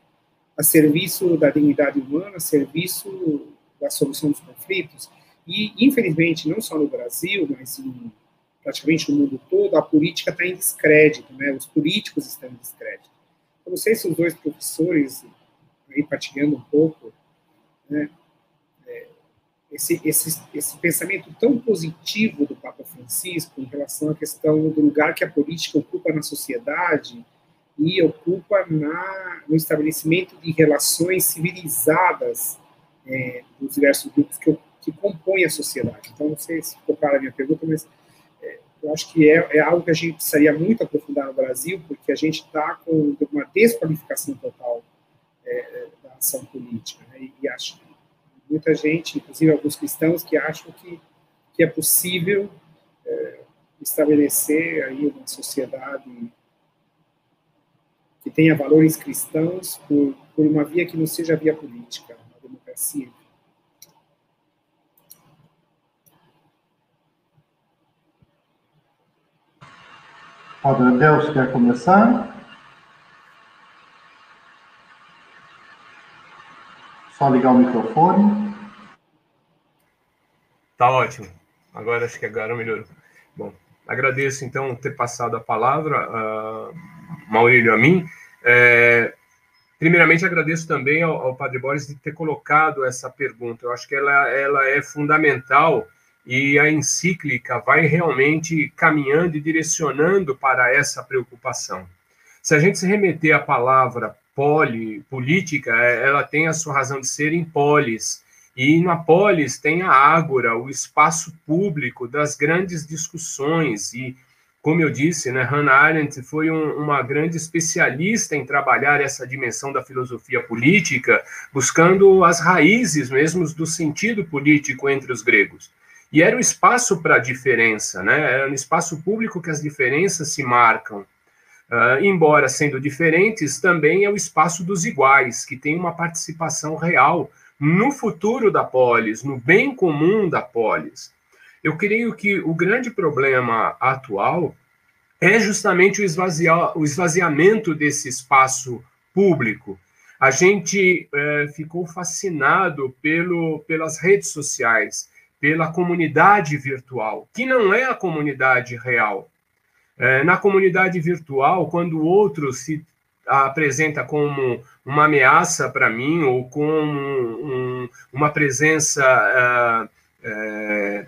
S1: a serviço da dignidade humana, a serviço da solução dos conflitos. E, infelizmente, não só no Brasil, mas em praticamente no mundo todo, a política está em descrédito, né? Os políticos estão em descrédito. Eu não sei se os dois professores, aí partilhando um pouco, né, é, esse, esse, esse pensamento tão positivo do Papa Francisco em relação à questão do lugar que a política ocupa na sociedade e ocupa na, no estabelecimento de relações civilizadas é, dos diversos grupos que, que compõem a sociedade. Então, não sei se ficou clara a minha pergunta, mas eu acho que é, é, algo que a gente precisaria muito aprofundar no Brasil, porque a gente está com uma desqualificação total é, da ação política. Né? E, acho que muita gente, inclusive alguns cristãos, que acham que, que é possível é, estabelecer aí uma sociedade que tenha valores cristãos por, por uma via que não seja via política, a democracia.
S5: Padre Deus quer começar? Só ligar o microfone.
S4: Tá ótimo. Agora acho que agora melhorou. Bom, agradeço então ter passado a palavra, uh, Maurílio, a mim. É, primeiramente, agradeço também ao, ao, Padre Boris de ter colocado essa pergunta. Eu acho que ela, ela é fundamental e a encíclica vai realmente caminhando e direcionando para essa preocupação. Se a gente se remeter à palavra poli, política, é, ela tem a sua razão de ser em polis, e na polis tem a ágora, o espaço público das grandes discussões, e como eu disse, né, Hannah Arendt foi um, uma grande especialista em trabalhar essa dimensão da filosofia política, buscando as raízes mesmo do sentido político entre os gregos. E era o espaço para a diferença, né? Era no espaço público que as diferenças se marcam. Uh, embora sendo diferentes, também é o espaço dos iguais, que tem uma participação real no futuro da polis, no bem comum da polis. Eu creio que o grande problema atual é justamente o, esvaziar, o esvaziamento desse espaço público. A gente eh, ficou fascinado pelo, pelas redes sociais pela comunidade virtual, que não é a comunidade real. É, na comunidade virtual, quando o outro se apresenta como uma ameaça para mim ou como um, uma presença, uh, uh,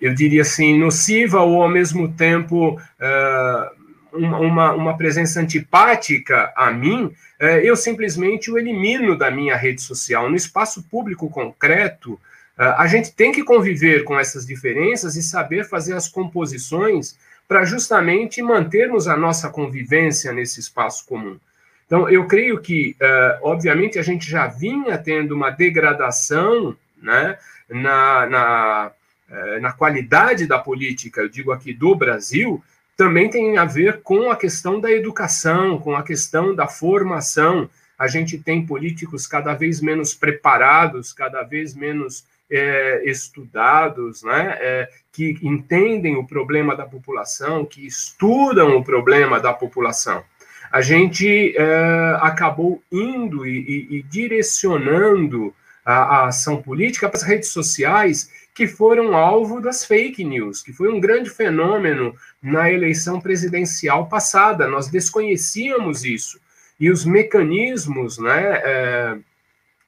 S4: eu diria assim, nociva ou ao mesmo tempo uh, uma, uma presença antipática a mim, eu simplesmente o elimino da minha rede social. No espaço público concreto, ah, a gente tem que conviver com essas diferenças e saber fazer as composições para justamente mantermos a nossa convivência nesse espaço comum. Então, eu creio que, uh, obviamente, a gente já vinha tendo uma degradação né, na, na, uh, na qualidade da política, eu digo aqui do Brasil, também tem a ver com a questão da educação, com a questão da formação. A gente tem políticos cada vez menos preparados, cada vez menos é, estudados, né, é, que entendem o problema da população, que estudam o problema da população. A gente é, acabou indo e, e, e direcionando a, a, ação política para as redes sociais, que foram alvo das fake news, que foi um grande fenômeno na eleição presidencial passada. Nós desconhecíamos isso. E os mecanismos né, é,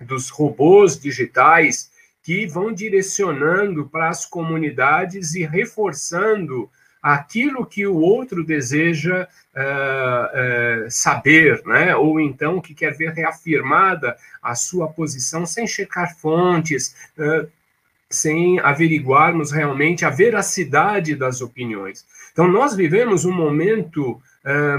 S4: dos robôs digitais que vão direcionando para as comunidades e reforçando aquilo que o outro deseja uh, uh, saber, né? ou então que quer ver reafirmada a sua posição sem checar fontes, uh, sem averiguarmos realmente a veracidade das opiniões. Então, nós vivemos um momento é,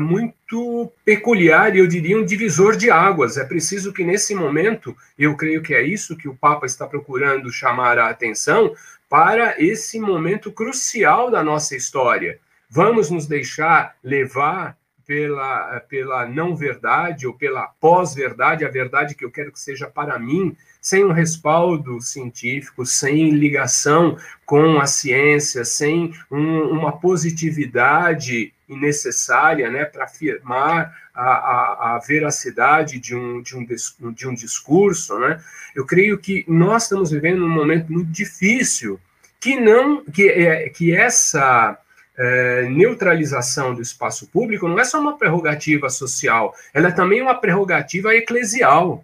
S4: muito peculiar e eu diria um divisor de águas. É preciso que nesse momento, eu creio que é isso que o Papa está procurando chamar a atenção para esse momento crucial da nossa história. Vamos nos deixar levar pela, pela não verdade ou pela pós-verdade, a verdade que eu quero que seja para mim, sem um respaldo científico, sem ligação com a ciência, sem um, uma positividade necessária né, para afirmar a, a, a, veracidade de um, de, um, de um discurso, né, eu creio que nós estamos vivendo um momento muito difícil que não que, é, que essa é, neutralização do espaço público não é só uma prerrogativa social, ela é também uma prerrogativa eclesial.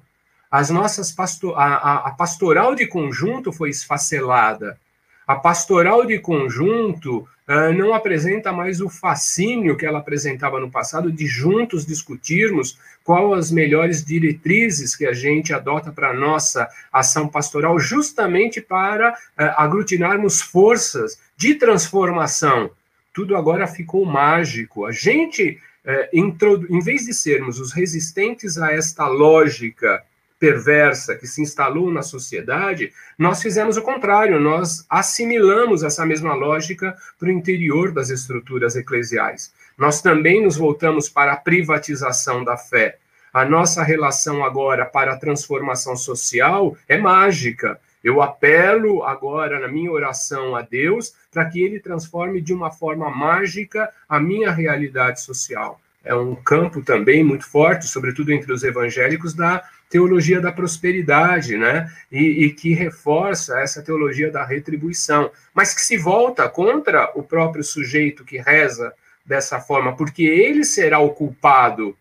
S4: As nossas pasto a, a pastoral de conjunto foi esfacelada. A pastoral de conjunto uh, não apresenta mais o fascínio que ela apresentava no passado de juntos discutirmos qual as melhores diretrizes que a gente adota para a nossa ação pastoral, justamente para uh, aglutinarmos forças de transformação. Tudo agora ficou mágico. A gente, uh, em vez de sermos os resistentes a esta lógica perversa que se instalou na sociedade, nós fizemos o contrário, nós assimilamos essa mesma lógica para o interior das estruturas eclesiais. Nós também nos voltamos para a privatização da fé. A nossa relação agora para a transformação social é mágica. Eu apelo agora na minha oração a Deus para que ele transforme de uma forma mágica a minha realidade social. É um campo também muito forte, sobretudo entre os evangélicos, da teologia da prosperidade, né? E, e, que reforça essa teologia da retribuição, mas que se volta contra o próprio sujeito que reza dessa forma, porque ele será o culpado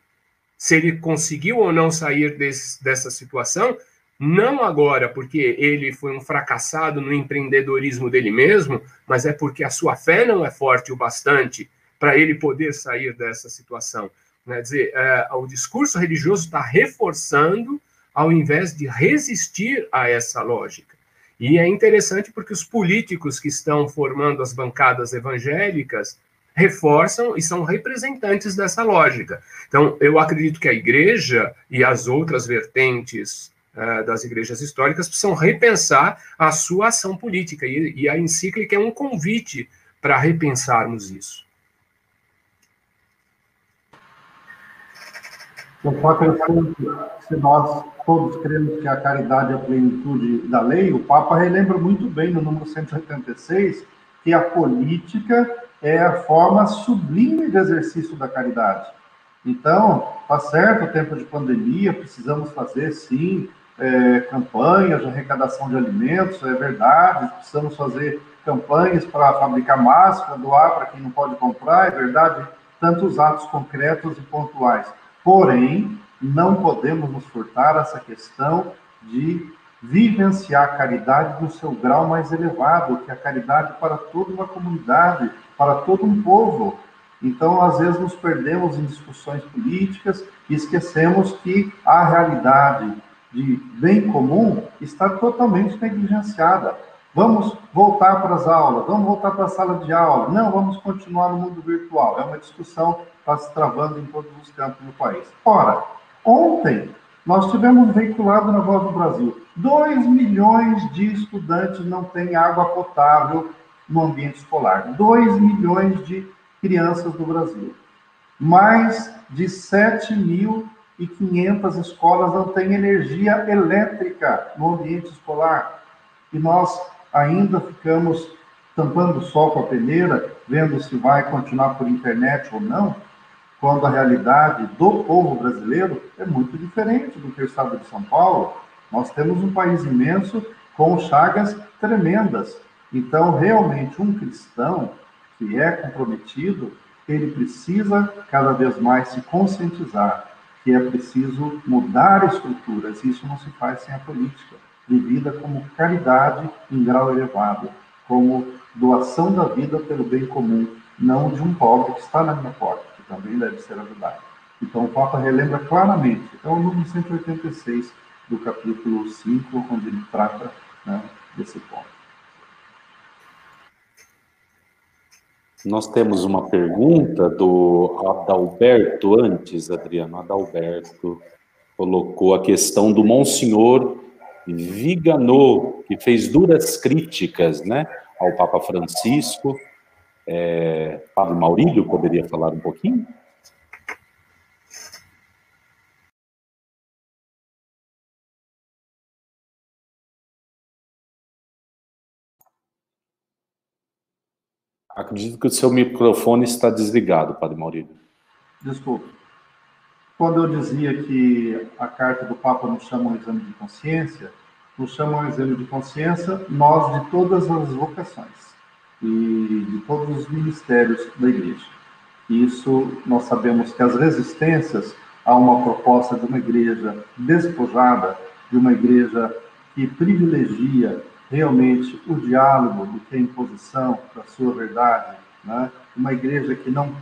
S4: se ele conseguiu ou não sair desse, dessa situação, não agora porque ele foi um fracassado no empreendedorismo dele mesmo, mas é porque a sua fé não é forte o bastante para ele poder sair dessa situação. Quer dizer, é, o discurso religioso está reforçando ao invés de resistir a essa lógica. E é interessante porque os políticos que estão formando as bancadas evangélicas reforçam e são representantes dessa lógica. Então, eu acredito que a igreja e as outras vertentes uh, das igrejas históricas precisam repensar a sua ação política, e, e a encíclica é um convite para repensarmos isso.
S5: O fato é que, se nós todos cremos que a caridade é a plenitude da lei, o Papa relembra muito bem no número 186 que a política é a forma sublime de exercício da caridade. Então, tá certo, o tempo de pandemia, precisamos fazer, sim, é, campanhas de arrecadação de alimentos, é verdade, precisamos fazer campanhas para fabricar máscara, doar para quem não pode comprar, é verdade, tantos atos concretos e pontuais. Porém, não podemos nos furtar essa questão de vivenciar a caridade no seu grau mais elevado, que é a caridade para toda uma comunidade, para todo um povo. Então, às vezes, nos perdemos em discussões políticas e esquecemos que a realidade de bem comum está totalmente negligenciada. Vamos voltar para as aulas, vamos voltar para a sala de aula. Não, vamos continuar no mundo virtual. É uma discussão está se travando em todos os campos do país. Ora, ontem nós tivemos veiculado na Voz do Brasil 2 milhões de estudantes não têm água potável no ambiente escolar. 2 milhões de crianças do Brasil. Mais de 7.500 escolas não têm energia elétrica no ambiente escolar. E nós ainda ficamos tampando o sol com a peneira, vendo se vai continuar por internet ou não, quando a realidade do povo brasileiro é muito diferente do que o estado de São Paulo. Nós temos um país imenso com chagas tremendas. Então, realmente, um cristão que é comprometido, ele precisa cada vez mais se conscientizar que é preciso mudar estruturas. Isso não se faz sem a política vivida como caridade em grau elevado, como doação da vida pelo bem comum, não de um pobre que está na minha porta, também deve ser ajudado. Então, o Papa relembra claramente, é o número 186 do capítulo 5, onde ele trata né, desse ponto.
S3: Nós temos uma pergunta do Adalberto antes, Adriano. Adalberto colocou a questão do Monsenhor Viganò, que fez duras críticas né, ao Papa Francisco. É, Padre Maurílio poderia falar um pouquinho? Acredito que o seu microfone está desligado, Padre Maurílio.
S5: Desculpe. Quando eu dizia que a carta do Papa nos chama um exame de consciência, nos chama um exame de consciência, nós de todas as vocações e de todos os ministérios da igreja. Isso nós sabemos que as resistências a uma proposta de uma igreja despojada, de uma igreja que privilegia realmente o diálogo do que a imposição da sua verdade, né? uma igreja que não,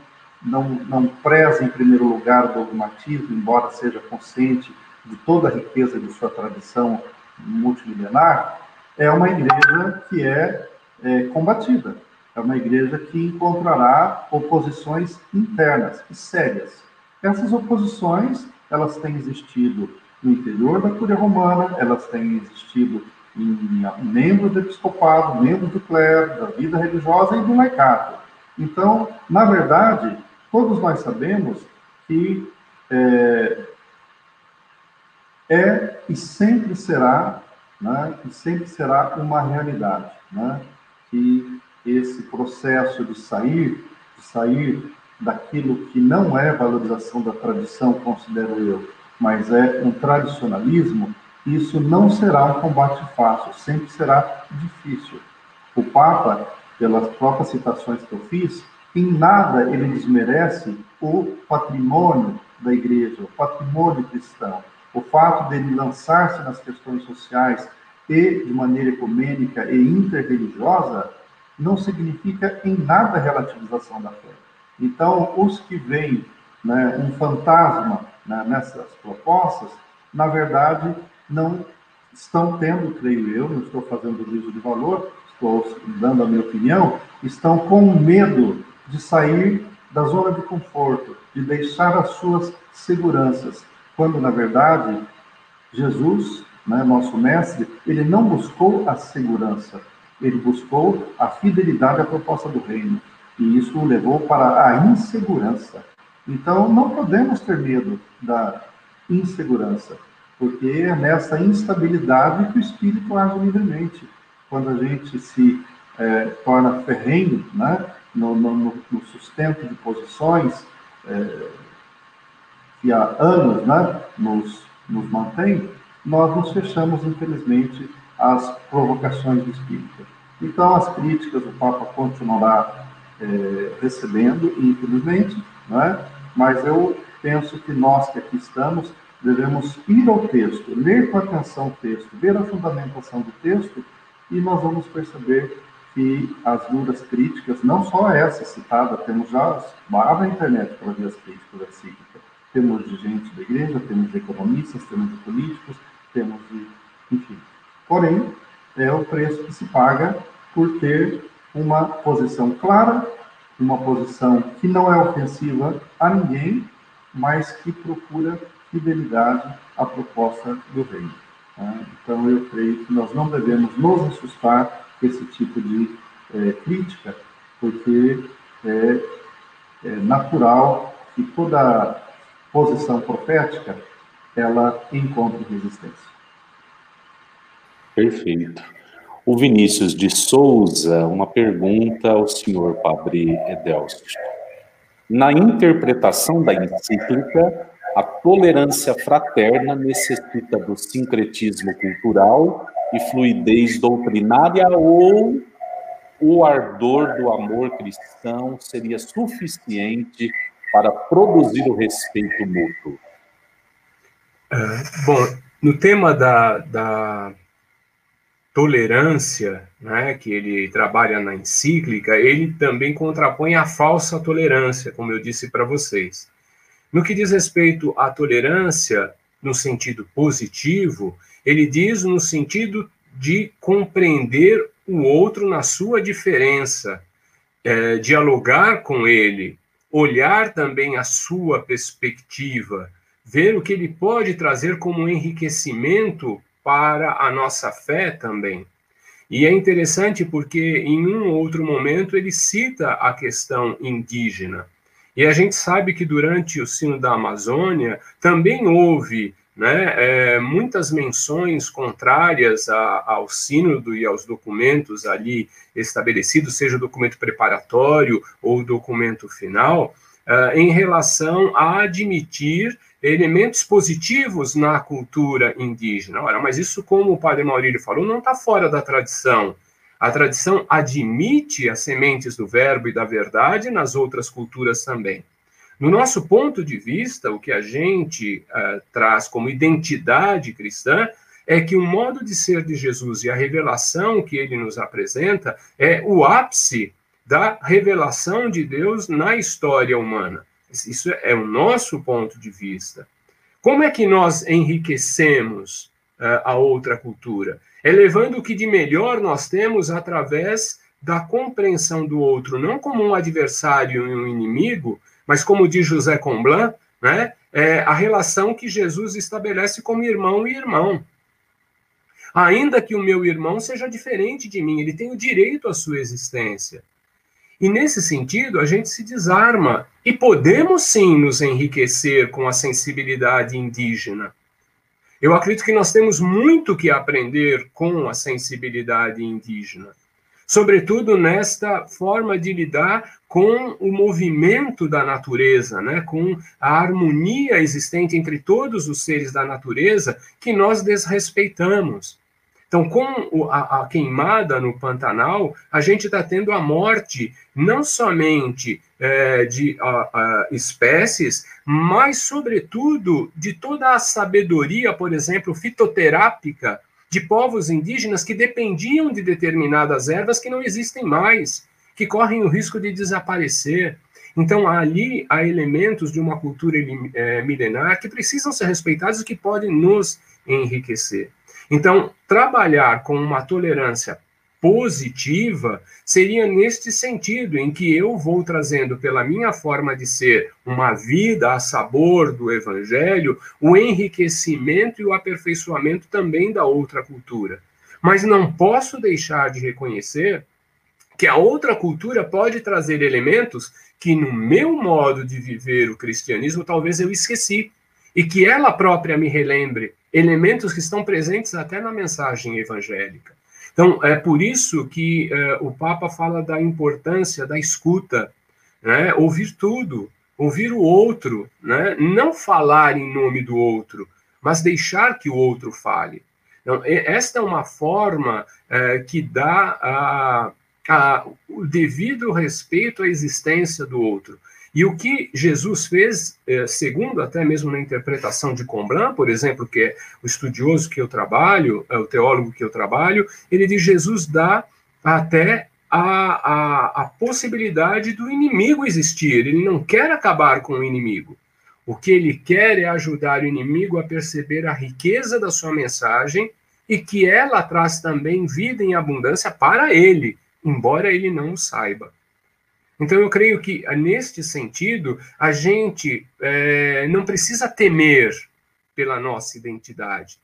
S5: não, não preza em primeiro lugar o dogmatismo, embora seja consciente de toda a riqueza de sua tradição multimilenar, é uma igreja que é, é combatida, é uma igreja que encontrará oposições internas e sérias. Essas oposições, elas têm existido no interior da Cúria Romana, elas têm existido em membros do episcopado, membros do clero, da vida religiosa e do laicato. Então, na verdade, todos nós sabemos que é, é e sempre será, né, e sempre será uma realidade, né, que esse processo de sair, de sair daquilo que não é valorização da tradição, considero eu, mas é um tradicionalismo, isso não será um combate fácil, sempre será difícil. O Papa, pelas próprias citações que eu fiz, em nada ele desmerece o patrimônio da igreja, o patrimônio cristão. O fato dele lançar-se nas questões sociais e de maneira ecumênica e interreligiosa não significa em nada relativização da fé. Então, os que veem né, um fantasma né, nessas propostas, na verdade, não estão tendo, creio eu, não estou fazendo juízo de valor, estou dando a minha opinião, estão com medo de sair da zona de conforto, de deixar as suas seguranças, quando na verdade Jesus, né, nosso mestre, ele não buscou a segurança, ele buscou a fidelidade à proposta do reino, e isso o levou para a insegurança. Então não podemos ter medo da insegurança, porque é nessa instabilidade que o espírito age livremente. Quando a gente se é, torna ferrenho, né, no, no, no, sustento de posições é, que há anos né, nos, nos mantém, nós nos fechamos, infelizmente, às provocações do. Então, as críticas o Papa continuará é, recebendo, infelizmente, não é? mas eu penso que nós que aqui estamos devemos ir ao texto, ler com atenção o texto, ver a fundamentação do texto, e nós vamos perceber que as duras críticas, não só essa citada, temos já, abra a internet para ver as críticas da cíclica, temos de gente da igreja, temos de economistas, temos de políticos, temos de, enfim. Porém, é o preço que se paga por ter uma posição clara, uma posição que não é ofensiva a ninguém, mas que procura fidelidade à proposta do reino. Tá? Então, eu creio que nós não devemos nos assustar com esse tipo de é, crítica, porque é, é natural que toda posição profética ela encontre resistência.
S3: Perfeito. O Vinícius de Souza, uma pergunta ao senhor Padre Edelcio. Na interpretação da encíclica, a tolerância fraterna necessita do sincretismo cultural e fluidez doutrinária ou o ardor do amor cristão seria suficiente para produzir o respeito mútuo?
S4: Bom, no tema da, da tolerância, né, que ele trabalha na encíclica, ele também contrapõe a falsa tolerância, como eu disse para vocês. No que diz respeito à tolerância, no sentido positivo, ele diz no sentido de compreender o outro na sua diferença, é, dialogar com ele, olhar também a sua perspectiva, ver o que ele pode trazer como enriquecimento para a nossa fé também. E é interessante porque em um outro momento ele cita a questão indígena. E a gente sabe que durante o sino da Amazônia também houve né, é, muitas menções contrárias a, ao sínodo e aos documentos ali estabelecidos, seja o documento preparatório ou o documento final, uh, em relação a admitir elementos positivos na cultura indígena. Ora, mas isso, como o padre Maurílio falou, não está fora da tradição. A tradição admite as sementes do verbo e da verdade nas outras culturas também. No nosso ponto de vista, o que a gente uh, traz como identidade cristã é que o modo de ser de Jesus e a revelação que ele nos apresenta é o ápice da revelação de Deus na história humana. Isso é o nosso ponto de vista. Como é que nós enriquecemos uh, a outra cultura? É levando o que de melhor nós temos através da compreensão do outro, não como um adversário e um inimigo, mas como diz José Comblan, né, é a relação que Jesus estabelece como irmão e irmão. Ainda que o meu irmão seja diferente de mim, ele tem o direito à sua existência. E nesse sentido, a gente se desarma. E podemos sim nos enriquecer com a sensibilidade indígena. Eu acredito que nós temos muito que aprender com a sensibilidade indígena, sobretudo nesta forma de lidar com o movimento da natureza, né, com a harmonia existente entre todos os seres da natureza que nós desrespeitamos. Então, com a, a queimada no Pantanal, a gente está tendo a morte não somente é, de a, a, espécies, mas, sobretudo, de toda a sabedoria, por exemplo, fitoterápica de povos indígenas que dependiam de determinadas ervas que não existem mais, que correm o risco de desaparecer. Então, ali há elementos de uma cultura é, milenar que precisam ser respeitados e que podem nos enriquecer. Então, trabalhar com uma tolerância positiva seria neste sentido, em que eu vou trazendo pela minha forma de ser uma vida a sabor do evangelho, o enriquecimento e o aperfeiçoamento também da outra cultura. Mas não posso deixar de reconhecer que a outra cultura pode trazer elementos que no meu modo de viver o cristianismo talvez eu esqueci e que ela própria me relembre elementos que estão presentes até na mensagem evangélica. Então, é por isso que é, o Papa fala da importância da escuta, né? ouvir tudo, ouvir o outro, né? não falar em nome do outro, mas deixar que o outro fale. Então, esta é uma forma é, que dá a, a, o devido respeito à existência do outro. E o que Jesus fez, é, segundo até mesmo na interpretação de Comblan, por exemplo, que é o estudioso que eu trabalho, é o teólogo que eu trabalho, ele diz Jesus dá até a, a, a possibilidade do inimigo existir. Ele não quer acabar com o inimigo. O que ele quer é ajudar o inimigo a perceber a riqueza da sua mensagem e que ela traz também vida em abundância para ele, embora ele não o saiba. Então, eu creio que, neste sentido, a gente é, não precisa temer pela nossa identidade.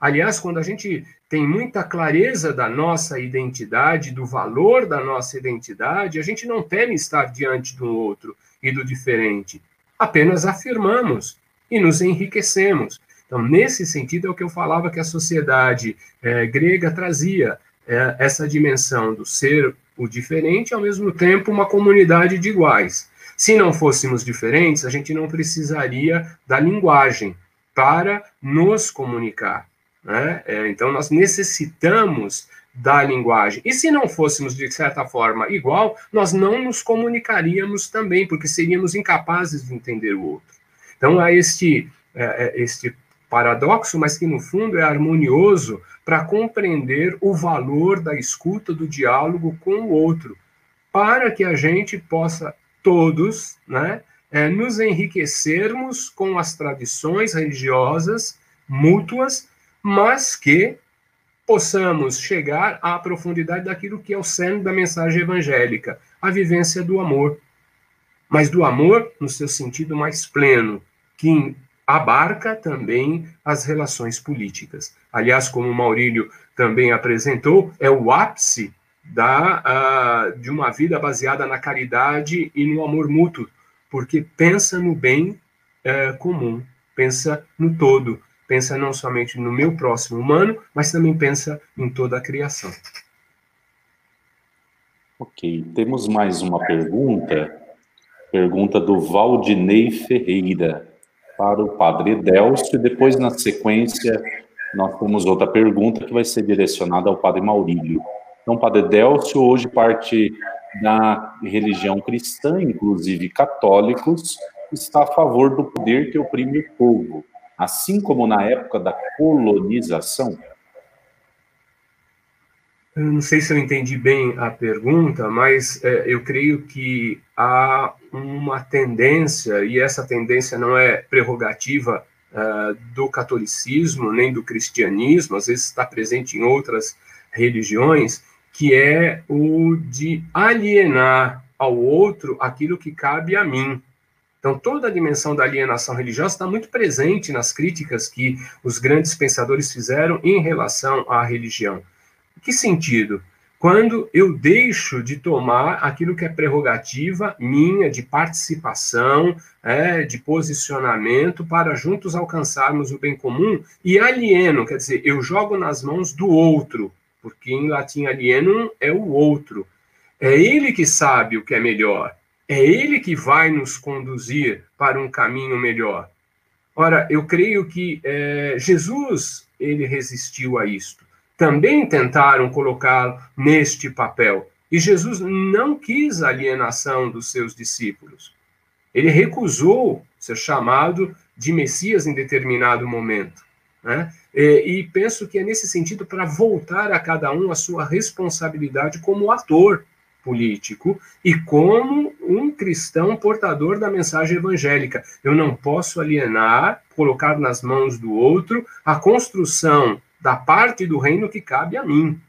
S4: Aliás, quando a gente tem muita clareza da nossa identidade, do valor da nossa identidade, a gente não teme estar diante do outro e do diferente. Apenas afirmamos e nos enriquecemos. Então, nesse sentido, é o que eu falava que a sociedade é, grega trazia, é, essa dimensão do ser o diferente, ao mesmo tempo uma comunidade de iguais. Se não fôssemos diferentes, a gente não precisaria da linguagem para nos comunicar. Né? É, então, nós necessitamos da linguagem. E se não fôssemos, de certa forma, igual, nós não nos comunicaríamos também, porque seríamos incapazes de entender o outro. Então, há este, é, é este paradoxo, mas que no fundo é harmonioso para compreender o valor da escuta, do diálogo com o outro, para que a gente possa todos, né, é, nos enriquecermos com as tradições religiosas mútuas, mas que possamos chegar à profundidade daquilo que é o centro da mensagem evangélica, a vivência do amor. Mas do amor no seu sentido mais pleno, que abarca também as relações políticas. Aliás, como o Maurílio também apresentou, é o ápice da, uh, de uma vida baseada na caridade e no amor mútuo, porque pensa no bem uh, comum, pensa no todo, pensa não somente no meu próximo humano, mas também pensa em toda a criação.
S3: Ok, temos mais uma pergunta, pergunta do Valdinei Ferreira. Para o Padre Delcio, e depois, na sequência, nós temos outra pergunta que vai ser direcionada ao Padre Maurílio. Então, Padre Delcio hoje parte da religião cristã, inclusive católicos, está a favor do poder que oprime o povo, assim como na época da colonização.
S4: Eu não sei se eu entendi bem a pergunta, mas é, eu creio que há uma tendência, e essa tendência não é prerrogativa uh, do catolicismo nem do cristianismo, às vezes está presente em outras religiões, que é o de alienar ao outro aquilo que cabe a mim. Então, toda a dimensão da alienação religiosa está muito presente nas críticas que os grandes pensadores fizeram em relação à religião. Que sentido? Quando eu deixo de tomar aquilo que é prerrogativa minha de participação, é, de posicionamento, para juntos alcançarmos o bem comum, e alieno, quer dizer, eu jogo nas mãos do outro, porque em latim alienum é o outro. É ele que sabe o que é melhor, é ele que vai nos conduzir para um caminho melhor. Ora, eu creio que é, Jesus ele resistiu a isto também tentaram colocá-lo neste papel. E Jesus não quis alienação dos seus discípulos. Ele recusou ser chamado de Messias em determinado momento. Né? E, e penso que é nesse sentido para voltar a cada um a sua responsabilidade como ator político e como um cristão portador da mensagem evangélica. Eu não posso alienar, colocar nas mãos do outro a construção da parte do reino que cabe a mim.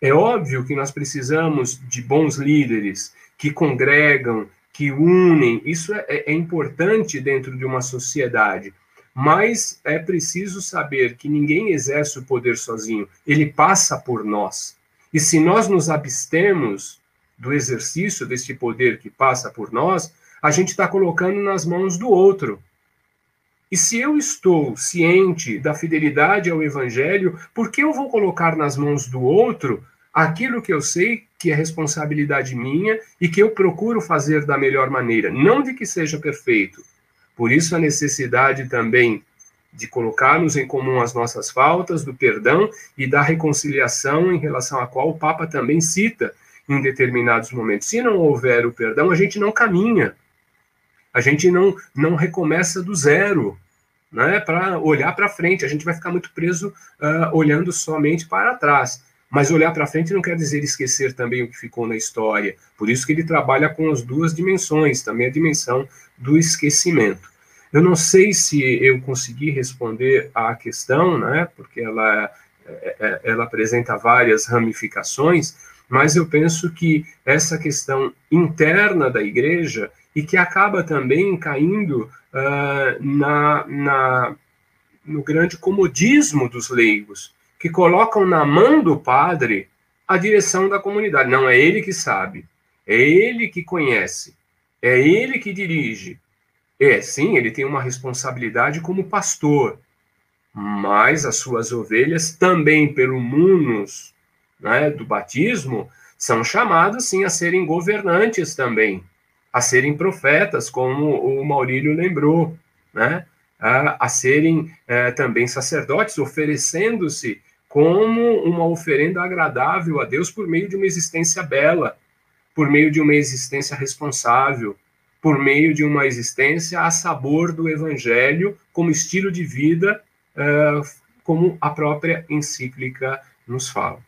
S4: É óbvio que nós precisamos de bons líderes que congregam, que unem, isso é, é, importante dentro de uma sociedade. Mas é preciso saber que ninguém exerce o poder sozinho, ele passa por nós. E se nós nos abstemos do exercício deste poder que passa por nós, a gente está colocando nas mãos do outro. E se eu estou ciente da fidelidade ao Evangelho, por que eu vou colocar nas mãos do outro aquilo que eu sei que é responsabilidade minha e que eu procuro fazer da melhor maneira? Não de que seja perfeito. Por isso, a necessidade também de colocarmos em comum as nossas faltas, do perdão e da reconciliação, em relação à qual o Papa também cita em determinados momentos. Se não houver o perdão, a gente não caminha. A gente não, não recomeça do zero né, para olhar para frente. A gente vai ficar muito preso uh, olhando somente para trás. Mas olhar para frente não quer dizer esquecer também o que ficou na história. Por isso que ele trabalha com as duas dimensões, também a dimensão do esquecimento. Eu não sei se eu consegui responder à questão, né, porque ela, é, é, ela apresenta várias ramificações, mas eu penso que essa questão interna da igreja e que acaba também caindo uh, na, na, no grande comodismo dos leigos, que colocam na mão do padre a direção da comunidade. Não é ele que sabe, é ele que conhece, é ele que dirige. É, sim, ele tem uma responsabilidade como pastor, mas as suas ovelhas, também pelo munus né, do batismo, são chamadas, sim, a serem governantes também a serem profetas, como o Maurílio lembrou, né? a, a serem é, também sacerdotes, oferecendo-se como uma oferenda agradável a Deus por meio de uma existência bela, por meio de uma existência responsável, por meio de uma existência a sabor do Evangelho, como estilo de vida, é, como a própria encíclica nos fala.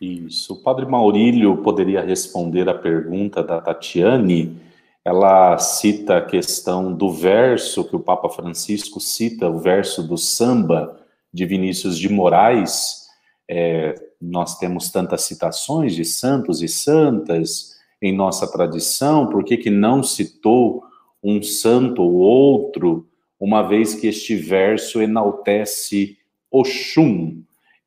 S3: Isso. O padre Maurílio poderia responder a pergunta da Tatiane. Ela cita a questão do verso que o Papa Francisco cita, o verso do samba de Vinícius de Moraes. É, nós temos tantas citações de santos e santas em nossa tradição, por que, que não citou um santo ou outro, uma vez que este verso enaltece Oxum,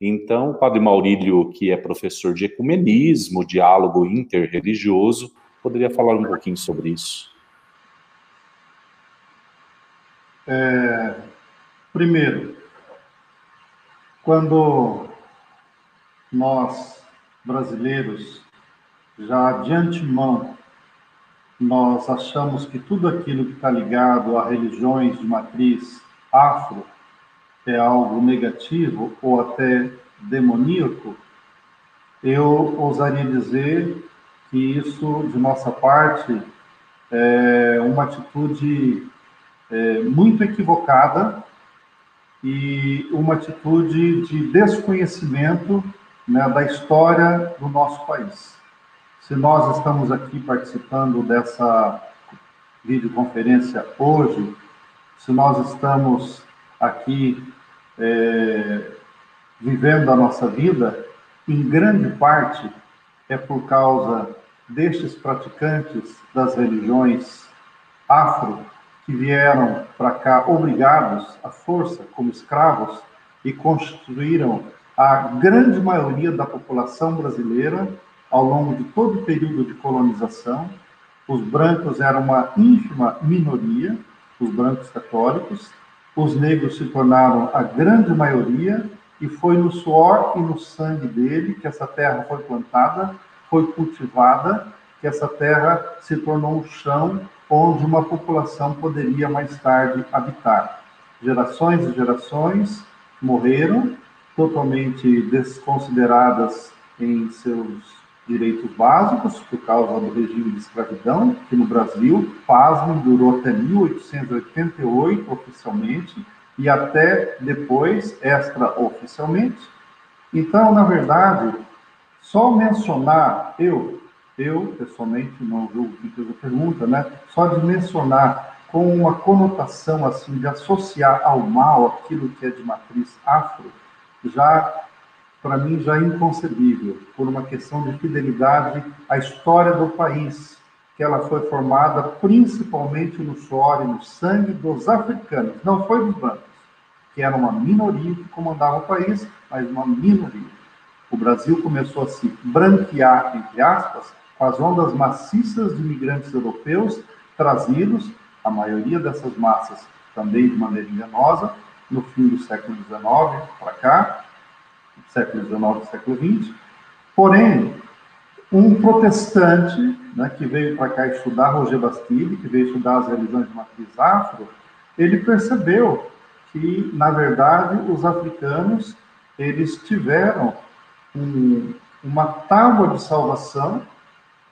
S3: então, o Padre Maurílio, que é professor de ecumenismo, diálogo interreligioso, poderia falar um pouquinho sobre isso.
S5: É, primeiro, quando nós, brasileiros, já de antemão nós achamos que tudo aquilo que está ligado a religiões de matriz afro é algo negativo ou até demoníaco, eu ousaria dizer que isso, de nossa parte, é uma atitude é, muito equivocada e uma atitude de desconhecimento né, da história do nosso país. Se nós estamos aqui participando dessa videoconferência hoje, se nós estamos aqui é, vivendo a nossa vida, em grande parte é por causa destes praticantes das religiões afro que vieram para cá obrigados à força como escravos e constituíram a grande maioria da população brasileira ao longo de todo o período de colonização. Os brancos eram uma ínfima minoria, os brancos católicos, os negros se tornaram a grande maioria, e foi no suor e no sangue dele que essa terra foi plantada, foi cultivada, que essa terra se tornou um chão onde uma população poderia mais tarde habitar. Gerações e gerações morreram, totalmente desconsideradas em seus direitos básicos por causa do regime de escravidão, que no Brasil, pasmem, durou até 1888 oficialmente e até depois extraoficialmente. Então, na verdade, só mencionar eu, eu pessoalmente não julgo que fez a pergunta, né? Só de mencionar com uma conotação assim de associar ao mal aquilo que é de matriz afro, já para mim já é inconcebível, por uma questão de fidelidade à história do país, que ela foi formada principalmente no suor e no sangue dos africanos, não foi dos brancos, que era uma minoria que comandava o país, mas uma minoria. O Brasil começou a se branquear, entre aspas, com as ondas maciças de imigrantes europeus trazidos, a maioria dessas massas também de maneira enganosa, no fim do século XIX para cá, século XIX e século XX. Porém, um protestante né, que veio para cá estudar Roger Bastille, que veio estudar as religiões de matriz afro, ele percebeu que, na verdade, os africanos eles tiveram um, uma tábua de salvação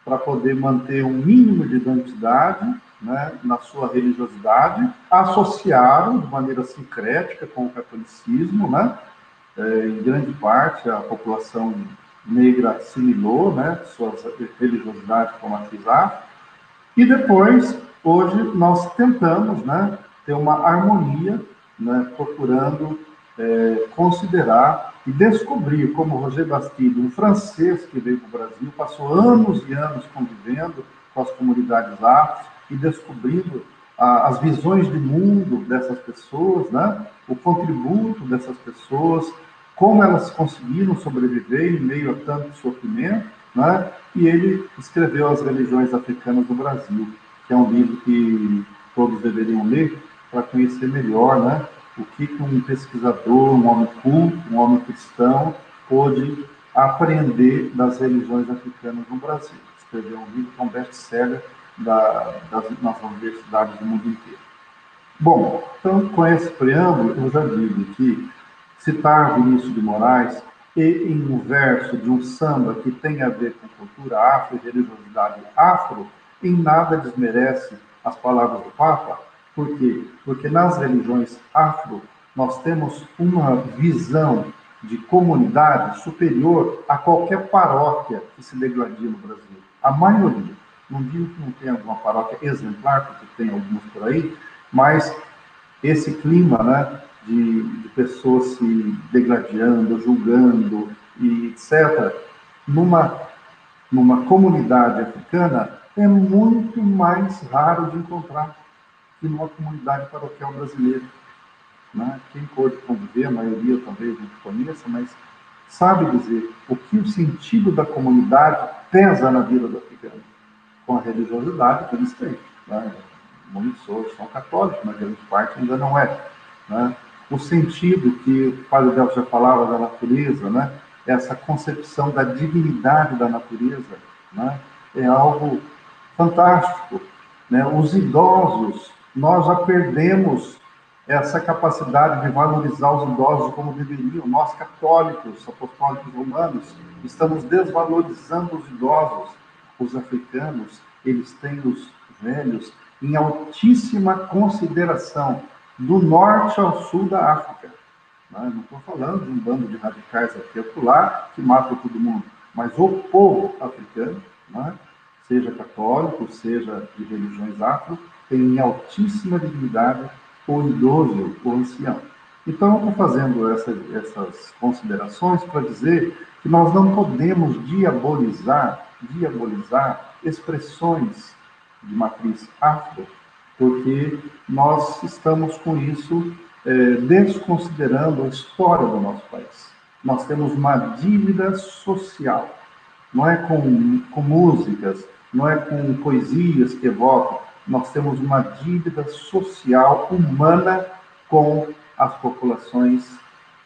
S5: para poder manter um mínimo de identidade né, na sua religiosidade, associaram de maneira sincrética com o catolicismo, né, é, em grande parte, a população negra assimilou né, suas religiosidades como atizar, e depois, hoje, nós tentamos né, ter uma harmonia, né, procurando é, considerar e descobrir, como Roger Bastide, um francês que veio para o Brasil, passou anos e anos convivendo com as comunidades afro e descobrindo as visões de mundo dessas pessoas, né? o contributo dessas pessoas, como elas conseguiram sobreviver em meio a tanto sofrimento, né? e ele escreveu As Religiões Africanas do Brasil, que é um livro que todos deveriam ler para conhecer melhor né? o que um pesquisador, um homem culto, um homem cristão, pôde aprender das religiões africanas no Brasil. Escreveu um livro que é um best-seller da, das nossas universidades do mundo inteiro. Bom, então, com esse preâmbulo, eu já digo que citar Vinícius de Moraes e em um verso de um samba que tem a ver com cultura afro e religiosidade afro, em nada desmerece as palavras do Papa. Por quê? Porque nas religiões afro nós temos uma visão de comunidade superior a qualquer paróquia que se degladia no Brasil. A maioria. Não digo que não tem alguma paróquia exemplar, porque tem algumas por aí, mas esse clima né, de, de pessoas se degradando, julgando e etc., numa, numa comunidade africana, é muito mais raro de encontrar que numa comunidade paroquial brasileira. Né? Quem pôde conviver, a maioria talvez não conheça, mas sabe dizer o que o sentido da comunidade pesa na vida do africano com a religiosidade que eles têm. Né? Muitos hoje são católicos, mas grande parte ainda não é. Né? O sentido que o Padre Delcio já falava da natureza, né? essa concepção da dignidade da natureza, né? é algo fantástico. Né? Os idosos, nós já perdemos essa capacidade de valorizar os idosos como deveriam. Nós, católicos, apostólicos romanos, estamos desvalorizando os idosos. Os africanos, eles têm os velhos em altíssima consideração, do norte ao sul da África. Não estou falando de um bando de radicais aqui e lá que matam todo mundo, mas o povo africano, é? seja católico, seja de religiões afro, tem em altíssima dignidade o idoso, o ancião. Então, eu estou fazendo essa, essas considerações para dizer que nós não podemos diabolizar, diabolizar expressões de matriz afro, porque nós estamos com isso é, desconsiderando a história do nosso país. Nós temos uma dívida social, não é com, com músicas, não é com poesias que evocam, nós temos uma dívida social humana com as populações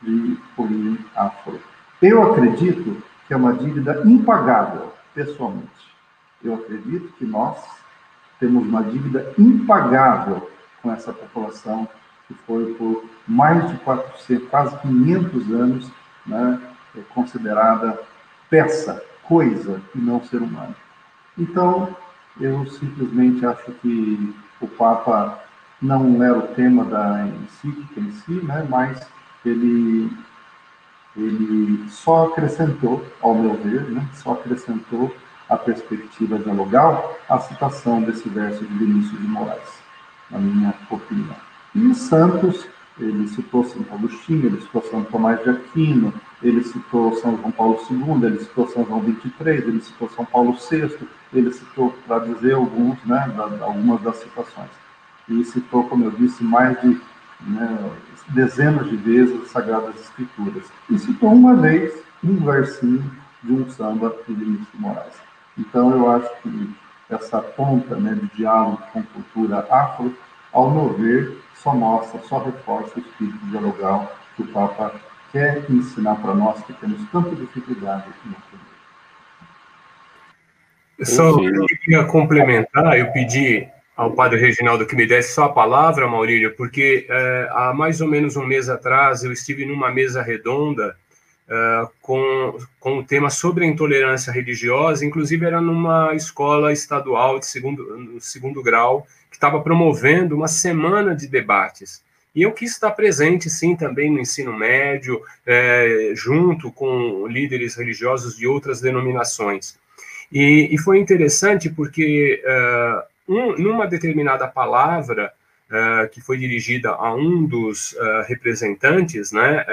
S5: de origem afro. Eu acredito que é uma dívida impagável, pessoalmente. Eu acredito que nós temos uma dívida impagável com essa população que foi por mais de 400, quase 500 anos, né, é considerada peça, coisa e não ser humano. Então, eu simplesmente acho que o Papa não era o tema da encíclica em si, né, mas ele, ele só acrescentou, ao meu ver, né, só acrescentou a perspectiva dialogal a citação desse verso de Vinícius de Moraes, na minha opinião. E Santos, ele citou Santo Agostinho, ele citou São Tomás de Aquino, ele citou São João Paulo II, ele citou São João XXIII, ele citou São Paulo VI, ele citou, para dizer alguns, né, algumas das citações. E citou, como eu disse, mais de né, dezenas de vezes as Sagradas Escrituras. E citou uma vez um versinho de um samba de Vinícius de Moraes. Então, eu acho que essa ponta né, de diálogo com cultura afro, ao meu ver, só mostra, só reforça o espírito dialogal que o Papa quer ensinar para nós que temos tanta dificuldade aqui no
S4: Eu só queria complementar, eu pedi ao padre Reginaldo que me desse só a palavra, Maurílio, porque é, há mais ou menos um mês atrás eu estive numa mesa redonda é, com, com o tema sobre a intolerância religiosa, inclusive era numa escola estadual de segundo, segundo grau, que estava promovendo uma semana de debates. E eu quis estar presente, sim, também no ensino médio, é, junto com líderes religiosos de outras denominações. E, e foi interessante porque, uh, um, numa determinada palavra, uh, que foi dirigida a um dos uh, representantes, né,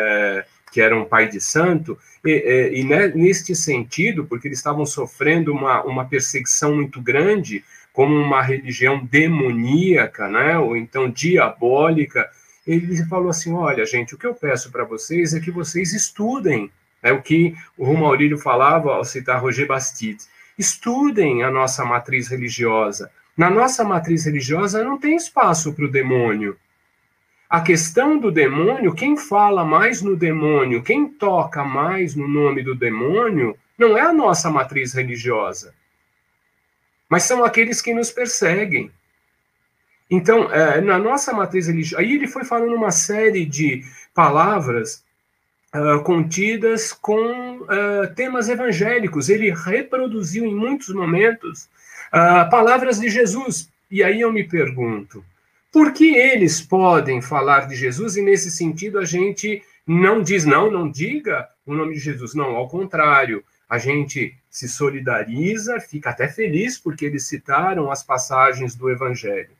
S4: que era um pai de santo, e, e, e neste sentido, porque eles estavam sofrendo uma, uma perseguição muito grande, como uma religião demoníaca, né, ou então diabólica, ele falou assim: olha, gente, o que eu peço para vocês é que vocês estudem. É o que o Romaurílio falava ao citar Roger Bastide. Estudem a nossa matriz religiosa. Na nossa matriz religiosa não tem espaço para o demônio. A questão do demônio, quem fala mais no demônio, quem toca mais no nome do demônio, não é a nossa matriz religiosa mas são aqueles que nos perseguem. Então, é, na nossa matriz religiosa, aí ele foi falando uma série de palavras uh, contidas com uh, temas evangélicos. Ele reproduziu em muitos momentos uh, palavras de Jesus. E aí eu me pergunto, por que eles podem falar de Jesus e nesse sentido a gente não diz não, não diga o nome de Jesus? Não, ao contrário, a gente se solidariza, fica até feliz porque eles citaram as passagens do Evangelho.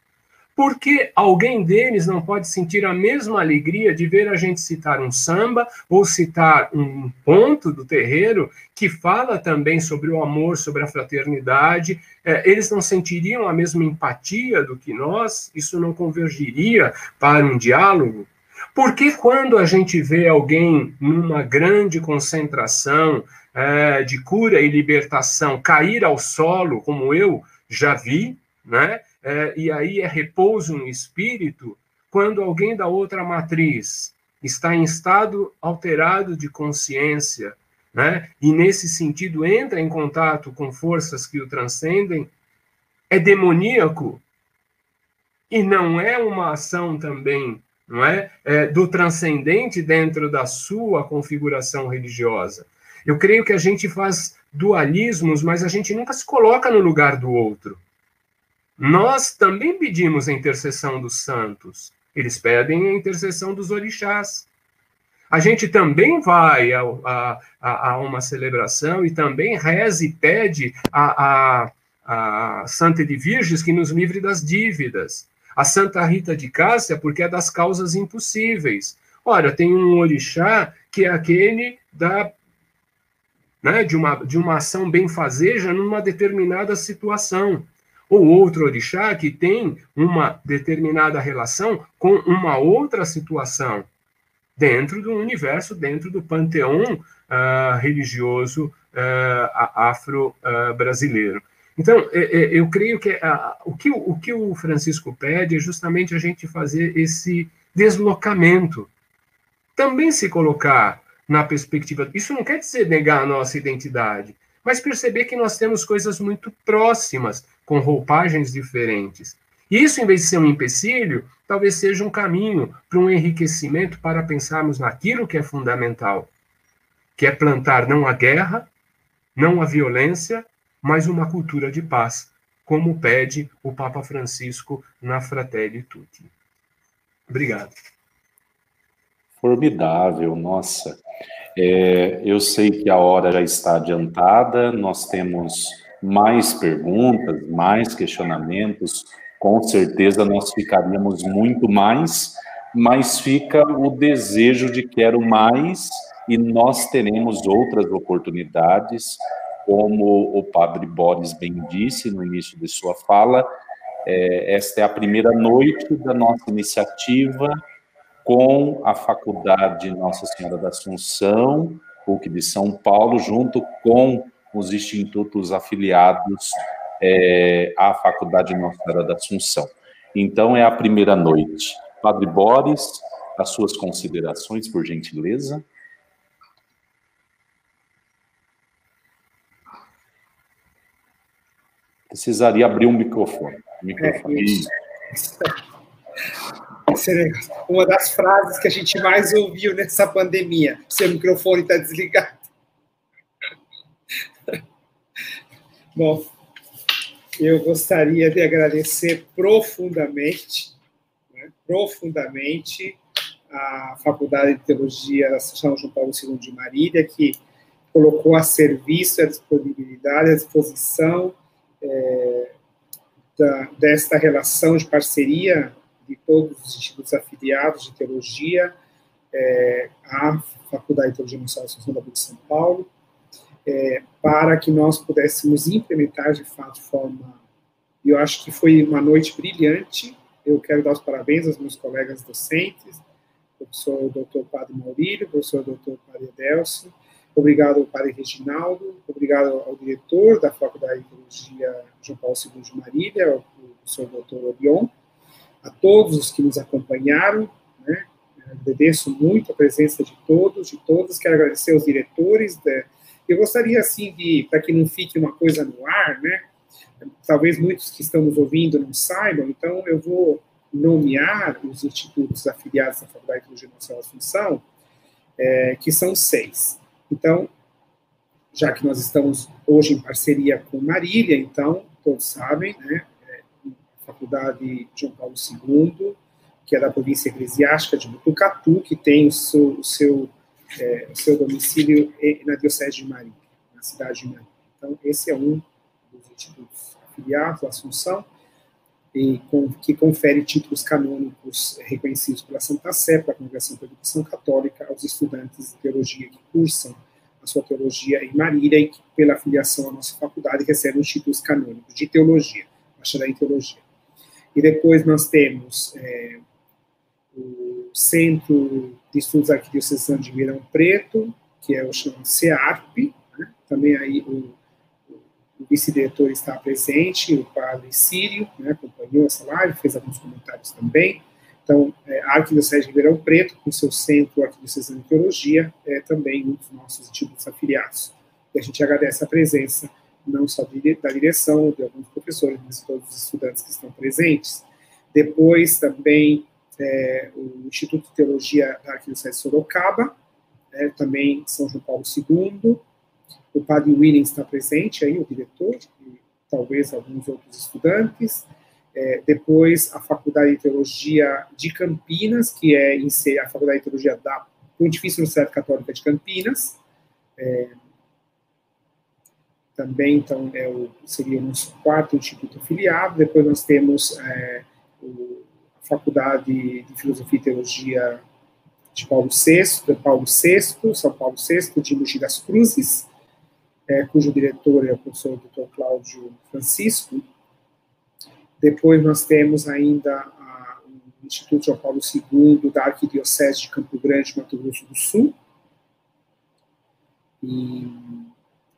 S4: Por que alguém deles não pode sentir a mesma alegria de ver a gente citar um samba ou citar um ponto do terreiro que fala também sobre o amor, sobre a fraternidade? É, eles não sentiriam a mesma empatia do que nós? Isso não convergiria para um diálogo? Porque quando a gente vê alguém numa grande concentração, é, de cura e libertação cair ao solo, como eu já vi, né? É, e aí é repouso no espírito, quando alguém da outra matriz está em estado alterado de consciência, né? E nesse sentido entra em contato com forças que o transcendem, é demoníaco e não é uma ação também, não é, é do transcendente dentro da sua configuração religiosa. Eu creio que a gente faz dualismos, mas a gente nunca se coloca no lugar do outro. Nós também pedimos a intercessão dos santos. Eles pedem a intercessão dos orixás. A gente também vai a, a, a uma celebração e também reza e pede a, a, a Santa de Virgens que nos livre das dívidas. A Santa Rita de Cássia, porque é das causas impossíveis. Ora, tem um orixá que é aquele da, né, de, uma, de uma ação benfazeja numa determinada situação ou outro orixá que tem uma determinada relação com uma outra situação dentro do universo, dentro do panteão uh, religioso uh, afro-brasileiro. Uh, então, eu creio que o que o que o Francisco pede é justamente a gente fazer esse deslocamento. Também se colocar na perspectiva. Isso não quer dizer negar a nossa identidade, mas perceber que nós temos coisas muito próximas, com roupagens diferentes. Isso, em vez de ser um empecilho, talvez seja um caminho para um enriquecimento para pensarmos naquilo que é fundamental, que é plantar não a guerra, não a violência, mas uma cultura de paz, como pede o Papa Francisco na Fratelli Tutti. Obrigado.
S3: Formidável, nossa. É, eu sei que a hora já está adiantada, nós temos mais perguntas, mais questionamentos, com certeza nós ficaríamos muito mais, mas fica o desejo de quero mais e nós teremos outras oportunidades, como o padre Boris bem disse no início de sua fala, é, esta é a primeira noite da nossa iniciativa com a Faculdade Nossa Senhora da Assunção, PUC de São Paulo, junto com os institutos afiliados é, à Faculdade Nossa Senhora da Assunção. Então, é a primeira noite. Padre Boris, as suas considerações, por gentileza. Precisaria abrir um microfone. microfone. É, isso.
S1: uma das frases que a gente mais ouviu nessa pandemia. Seu microfone está desligado. Bom, eu gostaria de agradecer profundamente, né, profundamente, a Faculdade de Teologia da São João Paulo II de Marília, que colocou a serviço, a disponibilidade, a disposição é, da, desta relação de parceria de todos os institutos afiliados de teologia é, à Faculdade de Teologia Nacional da Assunção da de São Paulo, é, para que nós pudéssemos implementar de fato de forma. Eu acho que foi uma noite brilhante. Eu quero dar os parabéns aos meus colegas docentes, professor Dr. Padre Maurílio, professor Dr. Padre Adelso, obrigado ao Padre Reginaldo, obrigado ao diretor da Faculdade de Teologia João Paulo II de Marília, o professor Dr. Orion, a todos os que nos acompanharam, né? agradeço muito a presença de todos, de todas, quero agradecer aos diretores eu gostaria, assim, de, para que não fique uma coisa no ar, né? Talvez muitos que estão nos ouvindo não saibam, então eu vou nomear os institutos afiliados à Faculdade de Teologia Nacional Assunção, é, que são seis. Então, já que nós estamos hoje em parceria com Marília, então, todos sabem, né? É, Faculdade João Paulo II, que é da província eclesiástica de Butucatu, que tem o seu, o seu é, seu domicílio na Diocese de Marília, na cidade de Marília. Então, esse é um dos institutos afiliados à Assunção, e com, que confere títulos canônicos reconhecidos pela Santa Sé, pela Congregação para a Educação Católica, aos estudantes de teologia que cursam a sua teologia em Marília e que, pela afiliação à nossa faculdade, recebem os títulos canônicos de teologia, bacharel em teologia. E depois nós temos é, o Centro de Estudos Arquidiocesanos de Ribeirão Preto, que é o chamado CEARP, né? também aí o, o vice-diretor está presente, o padre Sírio, né, acompanhou essa live, fez alguns comentários também. Então, é, a Arquidiocese de Ribeirão Preto, com seu centro arquidiocesano de teologia, é também um dos nossos institutos afiliados. E a gente agradece a presença não só da direção, de alguns professores, mas de todos os estudantes que estão presentes. Depois, também, é, o Instituto de Teologia da Arquidiocese de Sorocaba, é, também São João Paulo II, o padre Williams está presente aí, o diretor, e talvez alguns outros estudantes, é, depois, a Faculdade de Teologia de Campinas, que é a Faculdade de Teologia da Pontifícia Universidade Católica de Campinas. É, também, então, é o, seria o nosso quarto instituto afiliado. Depois nós temos é, o, Faculdade de Filosofia e Teologia de Paulo VI, Paulo VI, São Paulo VI, de Mogi das Cruzes, é, cujo diretor é o professor Dr. Cláudio Francisco. Depois nós temos ainda a, o Instituto João Paulo II da Arquidiocese de Campo Grande, Mato Grosso do Sul, e,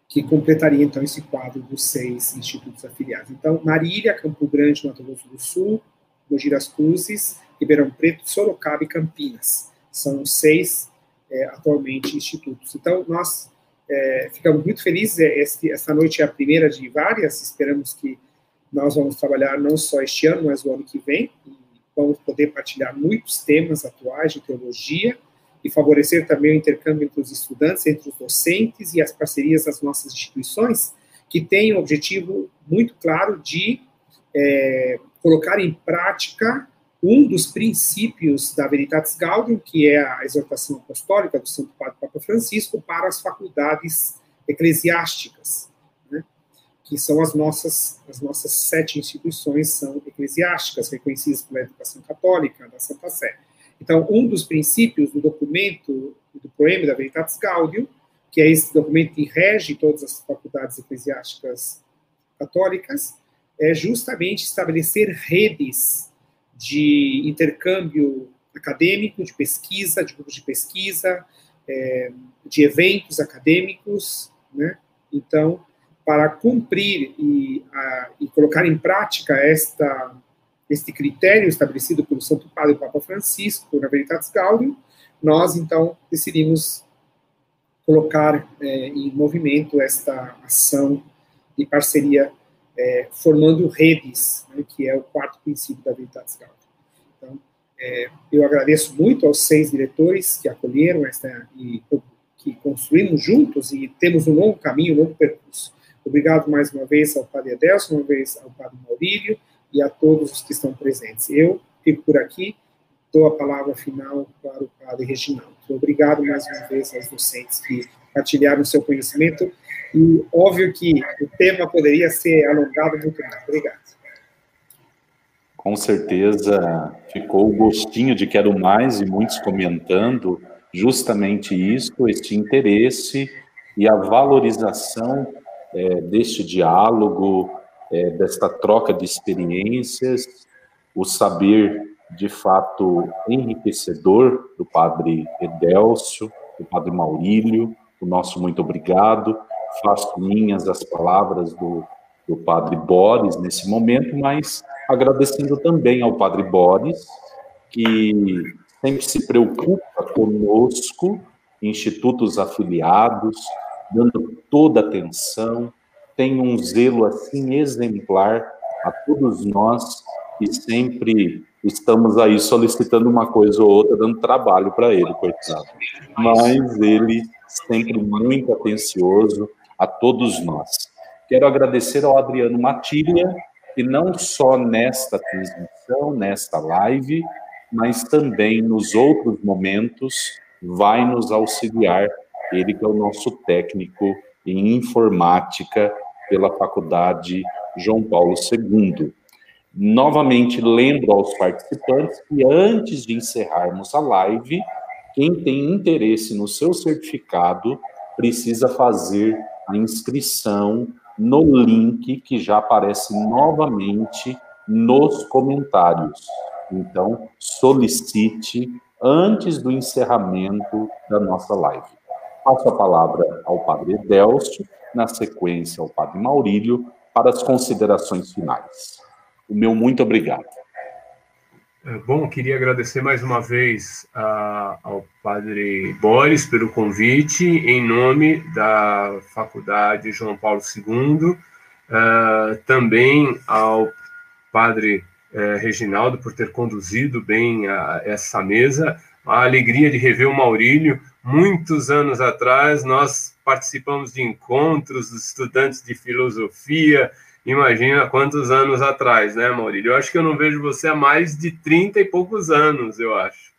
S1: que completaria então esse quadro dos seis institutos afiliados. Então, Marília, Campo Grande, Mato Grosso do Sul, Mogi das Cruzes, Ribeirão Preto, Sorocaba e Campinas. São seis é, atualmente institutos. Então, nós é, ficamos muito felizes. É, essa noite é a primeira de várias. Esperamos que nós vamos trabalhar não só este ano, mas o ano que vem, e vamos poder partilhar muitos temas atuais de teologia e favorecer também o intercâmbio entre os estudantes, entre os docentes e as parcerias das nossas instituições, que têm o objetivo muito claro de é, colocar em prática um dos princípios da Veritatis Gaudium, que é a exortação apostólica do Santo Padre Papa Francisco para as faculdades eclesiásticas que são as nossas, as nossas sete instituições são eclesiásticas, reconhecidas pela educação católica, da Santa Sé. Então, um dos princípios do documento, do poema da Veritatis Gaudium, que é esse documento que rege todas as faculdades eclesiásticas católicas, é justamente estabelecer redes de intercâmbio acadêmico, de pesquisa, de grupos de pesquisa, é, de eventos acadêmicos, né? Então, para cumprir e, a, e colocar em prática esta, este critério estabelecido pelo Santo Padre Papa Francisco na Veritatis Gaudium, nós então decidimos colocar é, em movimento esta ação de parceria é, formando redes, né, que é o quarto princípio da Veritatis Gaudium. Então, é, eu agradeço muito aos seis diretores que acolheram esta e que construímos juntos e temos um longo caminho, um longo percurso. Obrigado mais uma vez ao Padre Adelson, uma vez ao Padre Maurílio e a todos os que estão presentes. Eu fico por aqui, dou a palavra final para o Padre Reginaldo. Obrigado mais uma vez aos docentes que partilharam o seu conhecimento e óbvio que o tema poderia ser alongado muito mais. Obrigado.
S3: Com certeza ficou o gostinho de quero mais e muitos comentando justamente isso, este interesse e a valorização é, deste diálogo, é, desta troca de experiências, o saber de fato enriquecedor do Padre Edélcio, do Padre Maurílio, o nosso muito obrigado. Faço minhas as palavras do, do Padre Boris nesse momento, mas agradecendo também ao Padre Boris, que sempre se preocupa conosco, institutos afiliados, dando toda atenção, tem um zelo assim exemplar a todos nós que sempre estamos aí solicitando uma coisa ou outra, dando trabalho para ele, coitado. Mas ele sempre muito atencioso a todos nós. Quero agradecer ao Adriano Matilha, que não só nesta transmissão, nesta live, mas também nos outros momentos vai nos auxiliar ele que é o nosso técnico em informática pela Faculdade João Paulo II. Novamente lembro aos participantes que antes de encerrarmos a live, quem tem interesse no seu certificado precisa fazer a inscrição no link que já aparece novamente nos comentários. Então, solicite antes do encerramento da nossa live. Passo a palavra ao Padre Delcio, na sequência ao Padre Maurílio, para as considerações finais. O meu muito obrigado.
S4: É, bom, queria agradecer mais uma vez a, ao Padre Boris pelo convite, em nome da Faculdade João Paulo II, uh, é, também ao Padre uh, Reginaldo por ter conduzido bem a, essa mesa, a alegria de rever o Maurílio. Muitos anos atrás, nós participamos de encontros dos estudantes de filosofia, Imagina quantos anos atrás, né, Maurílio? Eu acho que eu não vejo você há mais de 30 e poucos anos, eu acho.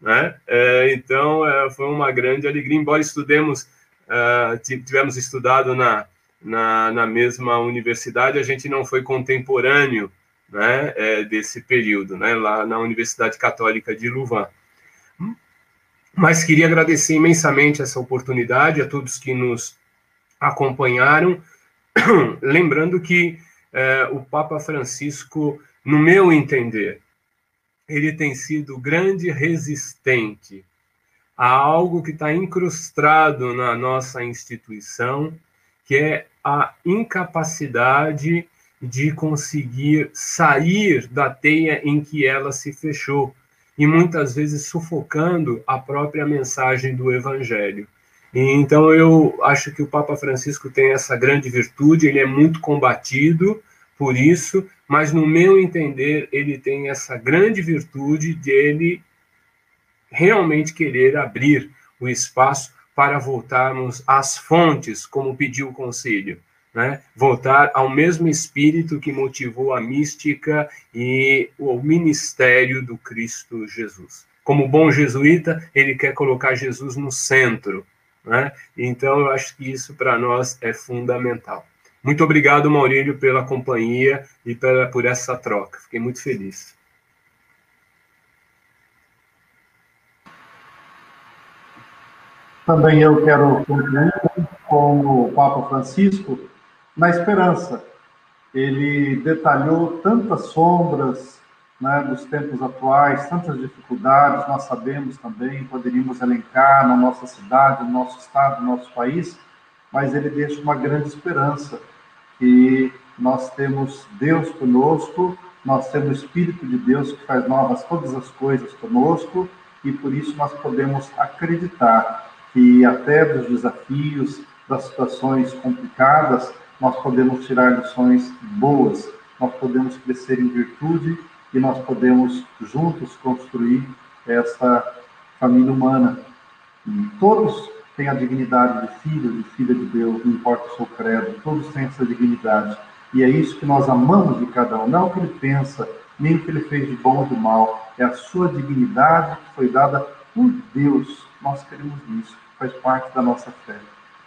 S4: Né? É, então, é, foi uma grande alegria, embora estudemos, é, tivemos estudado na, na, na, mesma universidade, a gente não foi contemporâneo né, é, desse período, né, lá na Universidade Católica de Louvain. Mas queria agradecer imensamente essa oportunidade a todos que nos acompanharam, lembrando que é, o Papa Francisco, no meu entender, ele tem sido grande resistente a algo que está incrustado na nossa instituição, que é a incapacidade de conseguir sair da teia em que ela se fechou e muitas vezes sufocando a própria mensagem do Evangelho. Então, eu acho que o Papa Francisco tem essa grande virtude, ele é muito combatido por isso, mas, no meu entender, ele tem essa grande virtude de ele realmente querer abrir o espaço para voltarmos às fontes, como pediu o concílio. Né? Voltar ao mesmo espírito que motivou a mística e o ministério do Cristo Jesus. Como bom jesuíta, ele quer colocar Jesus no centro, né? Então, eu acho que isso para nós é fundamental. Muito obrigado, Maurílio, pela companhia e pela, por essa troca. Fiquei muito feliz.
S5: Também eu quero concluir com o Papa Francisco na esperança. Ele detalhou tantas sombras, né, dos tempos atuais, tantas dificuldades, nós sabemos também, poderíamos elencar na nossa cidade, no nosso estado, no nosso país, mas ele deixa uma grande esperança que nós temos Deus conosco, nós temos o Espírito de Deus que faz novas todas as coisas conosco, e por isso nós podemos acreditar que até dos desafios, das situações complicadas, nós podemos tirar lições boas, nós podemos crescer em virtude e nós podemos juntos construir essa família humana. E todos têm a dignidade de filho, de filha de Deus, não importa o seu credo, todos têm essa dignidade. E é isso que nós amamos de cada um, não o que ele pensa, nem o que ele fez de bom ou de mal, é a sua dignidade que foi dada por Deus. Nós queremos isso, faz parte da nossa fé.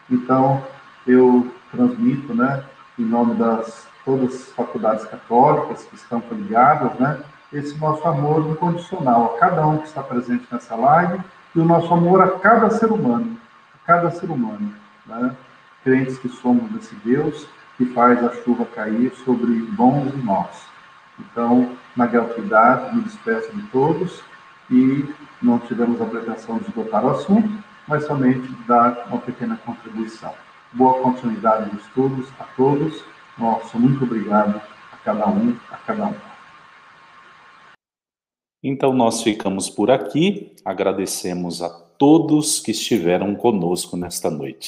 S5: Então, eu transmito, né, em nome das todas as faculdades católicas que estão ligadas, né? Esse nosso amor incondicional a cada um que está presente nessa live e o nosso amor a cada ser humano, a cada ser humano, né? Crentes que somos desse Deus que faz a chuva cair sobre bons e maus. Então, na gratuidade, me despeço de todos e não tivemos a pretensão de esgotar o assunto, mas somente dar uma pequena contribuição. Boa continuidade de estudos a todos nosso muito obrigado a cada um, a cada um.
S3: Então nós ficamos por aqui, agradecemos a todos que estiveram conosco nesta noite.